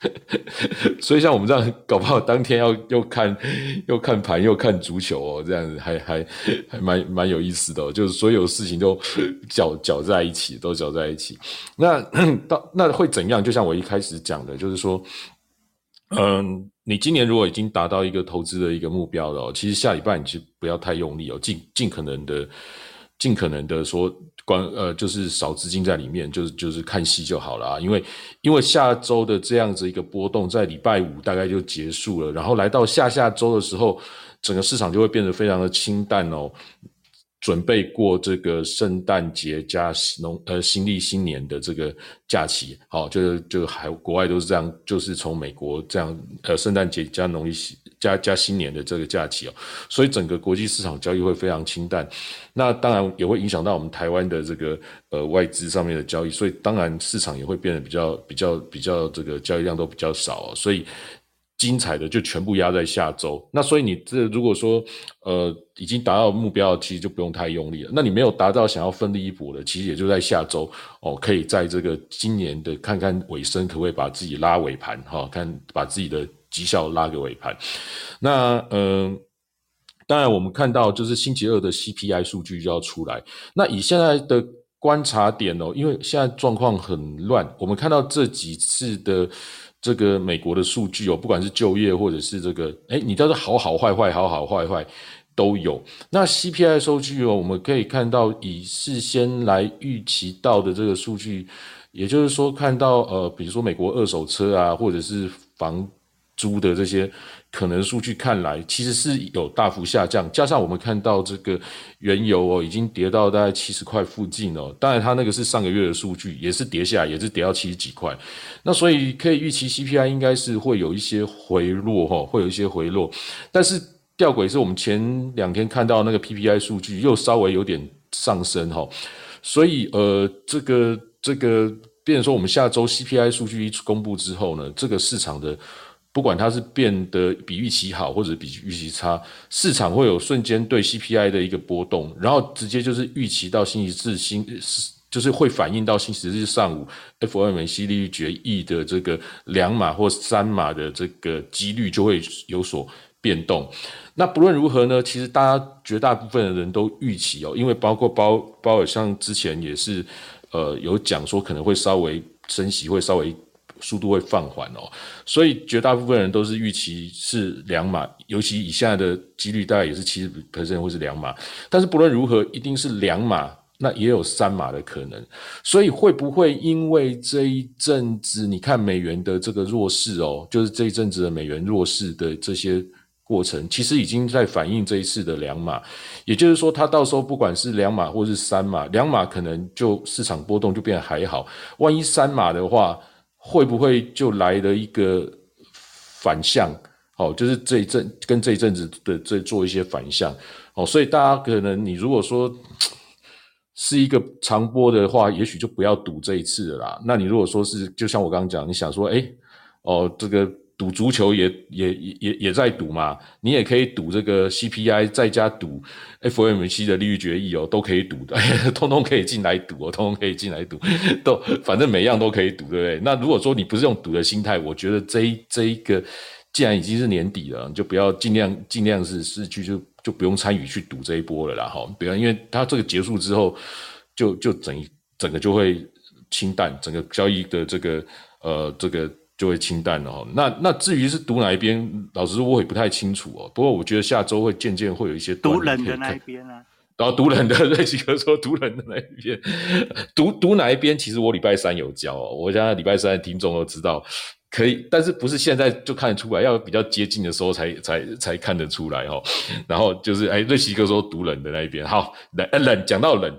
所以像我们这样搞不好当天要又看又看盘又看足球哦，这样子还还还蛮蛮有意思的，就是所有事情都搅搅在一起，都搅在一起。那 到那会怎样？就像我一开始讲的，就是说，嗯，你今年如果已经达到一个投资的一个目标了，其实下礼拜你就不要太用力哦，尽尽可能的，尽可能的说。管呃，就是少资金在里面，就是就是看戏就好了啊。因为因为下周的这样子一个波动，在礼拜五大概就结束了，然后来到下下周的时候，整个市场就会变得非常的清淡哦。准备过这个圣诞节加农呃新历新年的这个假期，好，就是就还国外都是这样，就是从美国这样呃圣诞节加农历加加新年的这个假期哦，所以整个国际市场交易会非常清淡，那当然也会影响到我们台湾的这个呃外资上面的交易，所以当然市场也会变得比较比较比较这个交易量都比较少，所以。精彩的就全部压在下周，那所以你这如果说呃已经达到目标，其实就不用太用力了。那你没有达到想要奋力一搏的，其实也就在下周哦，可以在这个今年的看看尾声，可不可以把自己拉尾盘哈，看把自己的绩效拉个尾盘。那嗯，当然我们看到就是星期二的 CPI 数据就要出来。那以现在的观察点哦，因为现在状况很乱，我们看到这几次的。这个美国的数据哦，不管是就业或者是这个，哎，你叫做好好坏坏，好好坏坏都有。那 CPI 数据哦，我们可以看到以事先来预期到的这个数据，也就是说看到呃，比如说美国二手车啊，或者是房租的这些。可能数据看来其实是有大幅下降，加上我们看到这个原油哦，已经跌到大概七十块附近哦。当然，它那个是上个月的数据，也是跌下来，也是跌到七十几块。那所以可以预期 CPI 应该是会有一些回落哈，会有一些回落。但是吊诡是我们前两天看到那个 PPI 数据又稍微有点上升哈，所以呃，这个这个，变成说我们下周 CPI 数据一公布之后呢，这个市场的。不管它是变得比预期好或者比预期差，市场会有瞬间对 CPI 的一个波动，然后直接就是预期到星期四星就是会反映到星期日上午 FOMC 利率决议的这个两码或三码的这个几率就会有所变动。那不论如何呢，其实大家绝大部分的人都预期哦，因为包括包包尔像之前也是呃有讲说可能会稍微升息，会稍微。速度会放缓哦，所以绝大部分人都是预期是两码，尤其以现在的几率大概也是七十 percent 会是两码。但是不论如何，一定是两码，那也有三码的可能。所以会不会因为这一阵子你看美元的这个弱势哦，就是这一阵子的美元弱势的这些过程，其实已经在反映这一次的两码。也就是说，它到时候不管是两码或是三码，两码可能就市场波动就变得还好。万一三码的话，会不会就来了一个反向？哦，就是这一阵跟这一阵子的这做一些反向哦，所以大家可能你如果说是一个长波的话，也许就不要赌这一次了啦。那你如果说是，就像我刚刚讲，你想说，哎，哦，这个。赌足球也也也也在赌嘛，你也可以赌这个 CPI，再加赌 FOMC 的利率决议哦，都可以赌的，通通可以进来赌哦，通通可以进来赌，都反正每样都可以赌，对不对？那如果说你不是用赌的心态，我觉得这这一个既然已经是年底了，你就不要尽量尽量是是去就就不用参与去赌这一波了啦，哈，不要，因为它这个结束之后，就就整整个就会清淡，整个交易的这个呃这个。就会清淡了哈。那那至于是读哪一边，老实说我也不太清楚哦。不过我觉得下周会渐渐会有一些读冷的那一边啊。然后读冷的瑞奇哥说读冷的那一边，读读哪一边？其实我礼拜三有教哦，我相信礼拜三的听众都知道，可以，但是不是现在就看得出来，要比较接近的时候才才才看得出来哈。然后就是哎，瑞奇哥说读冷的那一边，好冷冷讲到冷。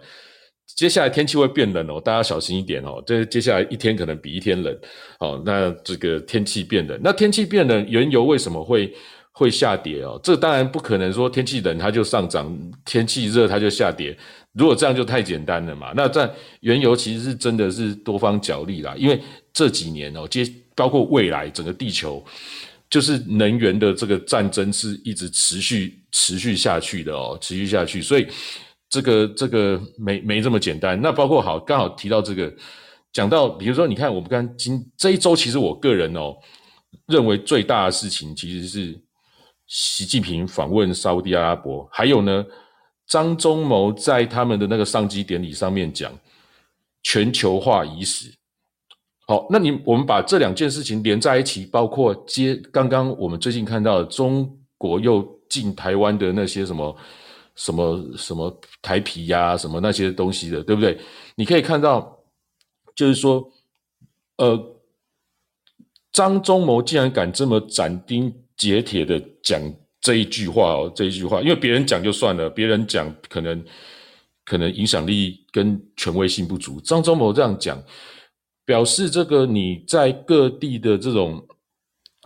接下来天气会变冷哦，大家小心一点哦。这接下来一天可能比一天冷，哦，那这个天气变冷，那天气变冷，原油为什么会会下跌哦？这当然不可能说天气冷它就上涨，天气热它就下跌。如果这样就太简单了嘛。那在原油其实是真的是多方角力啦，因为这几年哦，接包括未来整个地球就是能源的这个战争是一直持续持续下去的哦，持续下去，所以。这个这个没没这么简单。那包括好刚好提到这个，讲到比如说，你看我们刚今这一周，其实我个人哦认为最大的事情其实是习近平访问沙地阿拉伯，还有呢张忠谋在他们的那个上机典礼上面讲全球化已死。好，那你我们把这两件事情连在一起，包括接刚刚我们最近看到中国又进台湾的那些什么。什么什么台皮呀，什么那些东西的，对不对？你可以看到，就是说，呃，张忠谋竟然敢这么斩钉截铁的讲这一句话哦，这一句话，因为别人讲就算了，别人讲可能可能影响力跟权威性不足，张忠谋这样讲，表示这个你在各地的这种，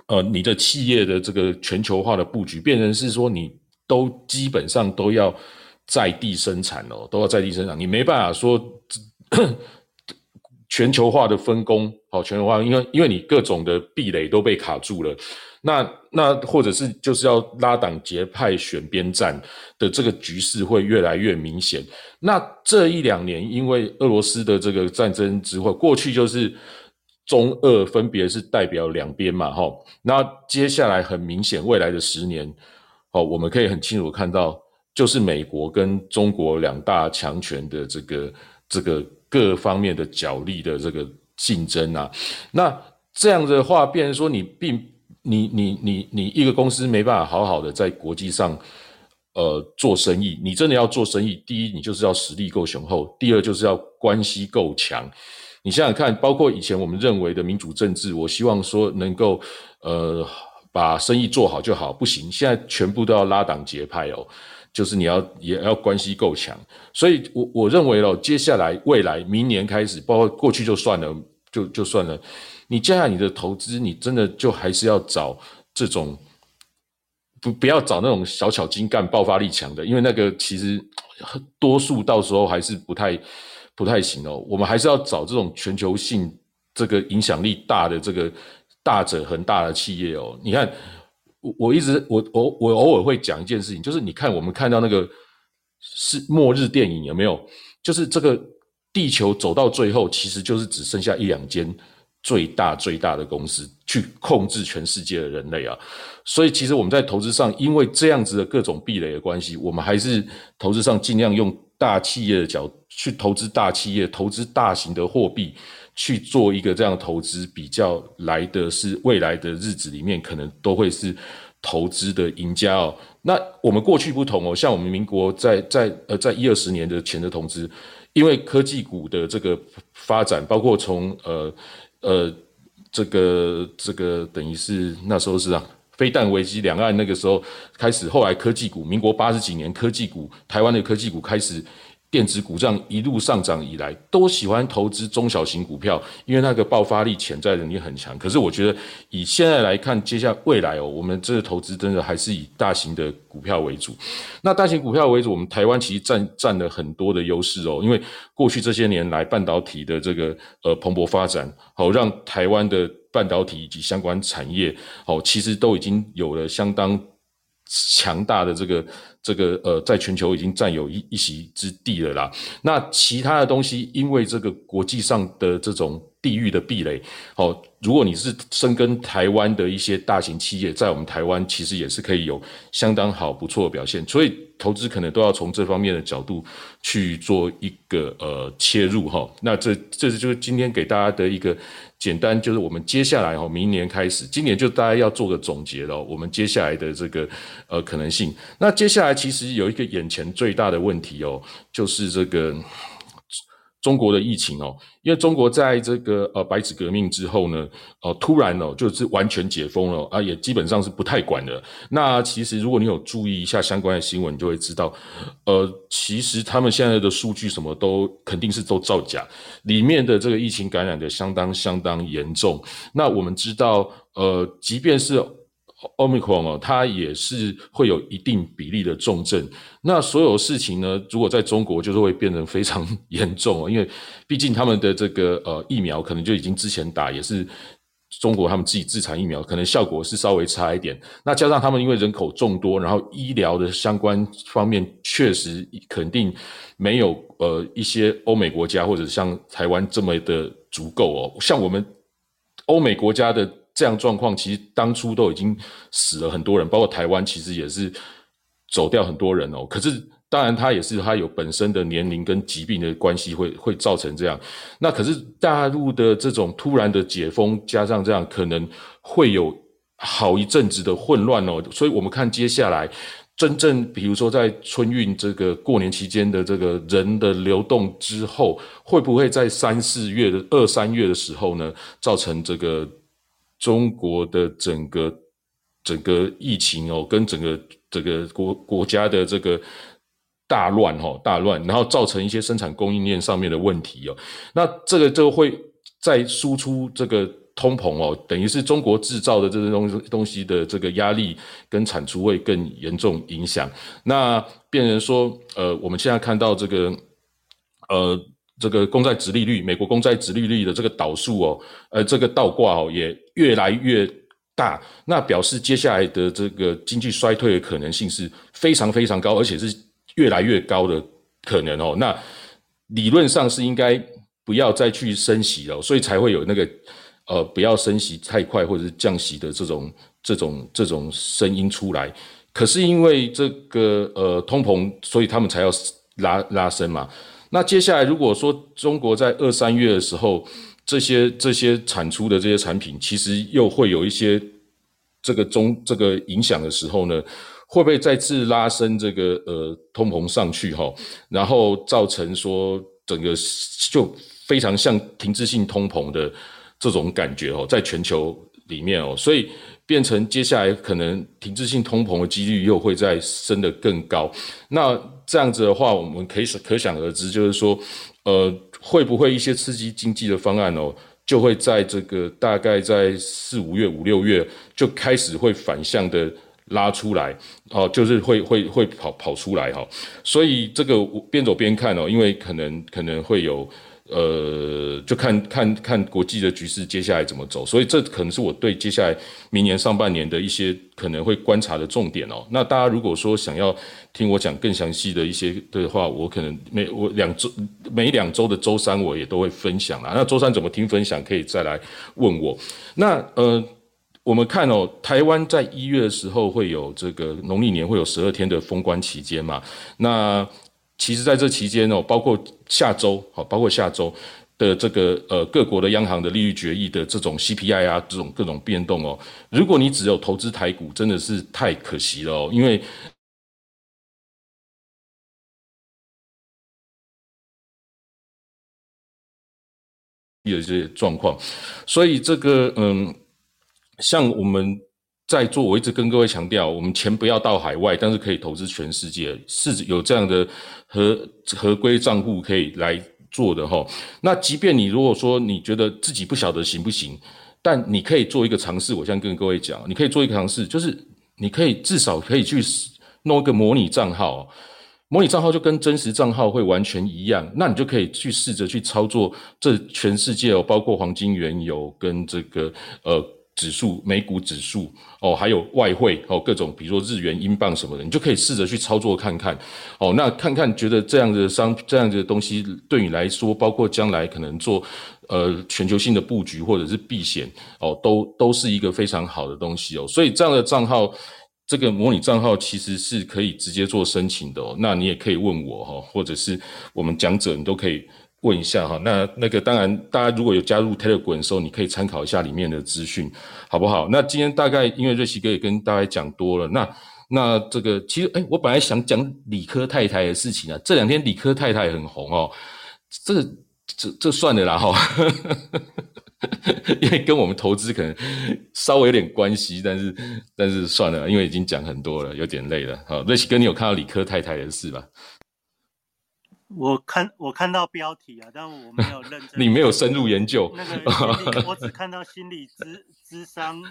呃，你的企业的这个全球化的布局，变成是说你。都基本上都要在地生产哦，都要在地生产。你没办法说 全球化的分工，好全球化，因为因为你各种的壁垒都被卡住了。那那或者是就是要拉党结派、选边站的这个局势会越来越明显。那这一两年，因为俄罗斯的这个战争之后，过去就是中俄分别是代表两边嘛，哈。那接下来很明显，未来的十年。哦，我们可以很清楚看到，就是美国跟中国两大强权的这个这个各方面的角力的这个竞争啊。那这样的话，变成说你并你你你你一个公司没办法好好的在国际上呃做生意。你真的要做生意，第一你就是要实力够雄厚，第二就是要关系够强。你想想看，包括以前我们认为的民主政治，我希望说能够呃。把生意做好就好，不行，现在全部都要拉党结派哦，就是你要也要关系够强，所以我我认为哦，接下来未来明年开始，包括过去就算了，就就算了，你接下来你的投资，你真的就还是要找这种不不要找那种小巧精干、爆发力强的，因为那个其实 多数到时候还是不太不太行哦，我们还是要找这种全球性这个影响力大的这个。大者恒大的企业哦，你看，我我一直我我我偶尔会讲一件事情，就是你看我们看到那个是末日电影有没有？就是这个地球走到最后，其实就是只剩下一两间最大最大的公司去控制全世界的人类啊。所以其实我们在投资上，因为这样子的各种壁垒的关系，我们还是投资上尽量用大企业的角去投资大企业，投资大型的货币。去做一个这样投资，比较来的是未来的日子里面，可能都会是投资的赢家哦。那我们过去不同哦，像我们民国在在呃在一二十年的前的投资，因为科技股的这个发展，包括从呃呃这个这个等于是那时候是啊，飞弹危机，两岸那个时候开始，后来科技股，民国八十几年科技股，台湾的科技股开始。电子股这样一路上涨以来，都喜欢投资中小型股票，因为那个爆发力、潜在能力很强。可是我觉得以现在来看，接下来未来哦，我们这个投资真的还是以大型的股票为主。那大型股票为主，我们台湾其实占占了很多的优势哦，因为过去这些年来半导体的这个呃蓬勃发展，好让台湾的半导体以及相关产业哦，其实都已经有了相当强大的这个。这个呃，在全球已经占有一一席之地了啦。那其他的东西，因为这个国际上的这种地域的壁垒，哦，如果你是深耕台湾的一些大型企业，在我们台湾其实也是可以有相当好不错的表现。所以投资可能都要从这方面的角度去做一个呃切入哈。那这这是就是今天给大家的一个。简单就是我们接下来哦，明年开始，今年就大家要做个总结了。我们接下来的这个呃可能性，那接下来其实有一个眼前最大的问题哦，就是这个。中国的疫情哦，因为中国在这个呃白纸革命之后呢，呃突然哦就是完全解封了啊，也基本上是不太管了。那其实如果你有注意一下相关的新闻，就会知道，呃，其实他们现在的数据什么都肯定是都造假，里面的这个疫情感染的相当相当严重。那我们知道，呃，即便是。Omicron 哦，它也是会有一定比例的重症。那所有事情呢，如果在中国就是会变成非常 严重哦，因为毕竟他们的这个呃疫苗可能就已经之前打，也是中国他们自己自产疫苗，可能效果是稍微差一点。那加上他们因为人口众多，然后医疗的相关方面确实肯定没有呃一些欧美国家或者像台湾这么的足够哦。像我们欧美国家的。这样状况其实当初都已经死了很多人，包括台湾其实也是走掉很多人哦。可是当然，它也是它有本身的年龄跟疾病的关系，会会造成这样。那可是大陆的这种突然的解封，加上这样，可能会有好一阵子的混乱哦。所以我们看接下来真正，比如说在春运这个过年期间的这个人的流动之后，会不会在三四月的二三月的时候呢，造成这个？中国的整个整个疫情哦，跟整个这个国国家的这个大乱哈大乱，然后造成一些生产供应链上面的问题哦，那这个就会在输出这个通膨哦，等于是中国制造的这些东东西的这个压力跟产出会更严重影响。那变成说，呃，我们现在看到这个，呃。这个公债值利率，美国公债值利率的这个导数哦，呃，这个倒挂哦也越来越大，那表示接下来的这个经济衰退的可能性是非常非常高，而且是越来越高的可能哦。那理论上是应该不要再去升息了，所以才会有那个呃不要升息太快或者是降息的这种这种这种声音出来。可是因为这个呃通膨，所以他们才要拉拉升嘛。那接下来，如果说中国在二三月的时候，这些这些产出的这些产品，其实又会有一些这个中这个影响的时候呢，会不会再次拉升这个呃通膨上去哈？然后造成说整个就非常像停滞性通膨的这种感觉哦，在全球里面哦，所以变成接下来可能停滞性通膨的几率又会再升得更高。那这样子的话，我们可以可想而知，就是说，呃，会不会一些刺激经济的方案哦，就会在这个大概在四五月、五六月就开始会反向的拉出来，哦，就是会会会跑跑出来哈。所以这个边走边看哦，因为可能可能会有。呃，就看看看国际的局势接下来怎么走，所以这可能是我对接下来明年上半年的一些可能会观察的重点哦。那大家如果说想要听我讲更详细的一些的话，我可能每我两周每两周的周三我也都会分享啊。那周三怎么听分享，可以再来问我。那呃，我们看哦，台湾在一月的时候会有这个农历年会有十二天的封关期间嘛？那其实，在这期间哦，包括下周，好，包括下周的这个呃各国的央行的利率决议的这种 CPI 啊，这种各种变动哦，如果你只有投资台股，真的是太可惜了哦，因为有些状况，所以这个嗯，像我们。在做，我一直跟各位强调，我们钱不要到海外，但是可以投资全世界，是有这样的合合规账户可以来做的哈。那即便你如果说你觉得自己不晓得行不行，但你可以做一个尝试。我先跟各位讲，你可以做一个尝试，就是你可以至少可以去弄一个模拟账号，模拟账号就跟真实账号会完全一样，那你就可以去试着去操作这全世界哦，包括黄金、原油跟这个呃。指数、美股指数哦，还有外汇哦，各种比如说日元、英镑什么的，你就可以试着去操作看看哦。那看看觉得这样的商这样子的东西对你来说，包括将来可能做呃全球性的布局或者是避险哦，都都是一个非常好的东西哦。所以这样的账号。这个模拟账号其实是可以直接做申请的哦，那你也可以问我哈，或者是我们讲者，你都可以问一下哈。那那个当然，大家如果有加入 Telegram 的时候，你可以参考一下里面的资讯，好不好？那今天大概因为瑞奇哥也跟大家讲多了，那那这个其实哎，我本来想讲理科太太的事情啊，这两天理科太太很红哦，这这这算了啦哈。因为跟我们投资可能稍微有点关系，但是但是算了，因为已经讲很多了，有点累了。好，瑞奇哥，你有看到理科太太的事吧？我看我看到标题啊，但我没有认真。你没有深入研究那个，我只看到心理智智商，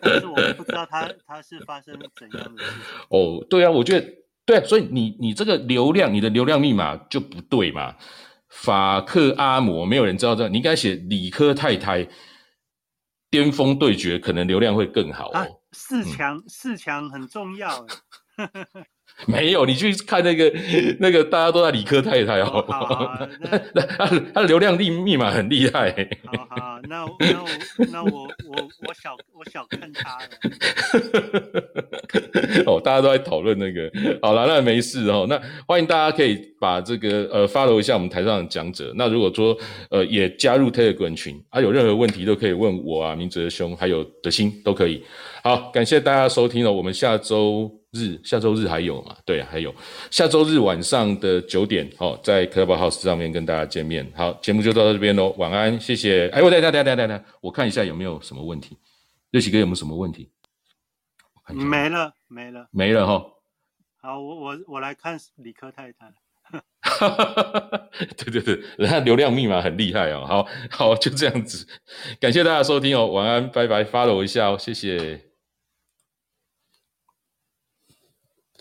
但是我不知道他他是发生怎样的事。哦，对啊，我觉得对，所以你你这个流量，你的流量密码就不对嘛。法克阿摩，没有人知道这，你应该写理科太太巅峰对决，可能流量会更好哦。四强，四强很重要。没有，你去看那个 那个，大家都在理科太太哦。那他他的流量密密码很厉害。好好，那那我那我我我小我小看他了。哦，大家都在讨论那个，好了，那没事哦。那欢迎大家可以把这个呃 follow 一下我们台上的讲者。那如果说呃也加入 Telegram 群，啊有任何问题都可以问我啊，明哲兄还有德兴都可以。好，感谢大家收听了，我们下周。日下周日还有嘛？对，还有下周日晚上的九点，哦，在 Clubhouse 上面跟大家见面。好，节目就到这边喽，晚安，谢谢。哎，我等等等等等等，我看一下有没有什么问题。瑞奇哥有没有什么问题？没了，没了，没了哈。好，我我我来看理科太太。对对对，人家流量密码很厉害哦。好好，就这样子，感谢大家收听哦，晚安，拜拜，follow 一下哦，谢谢。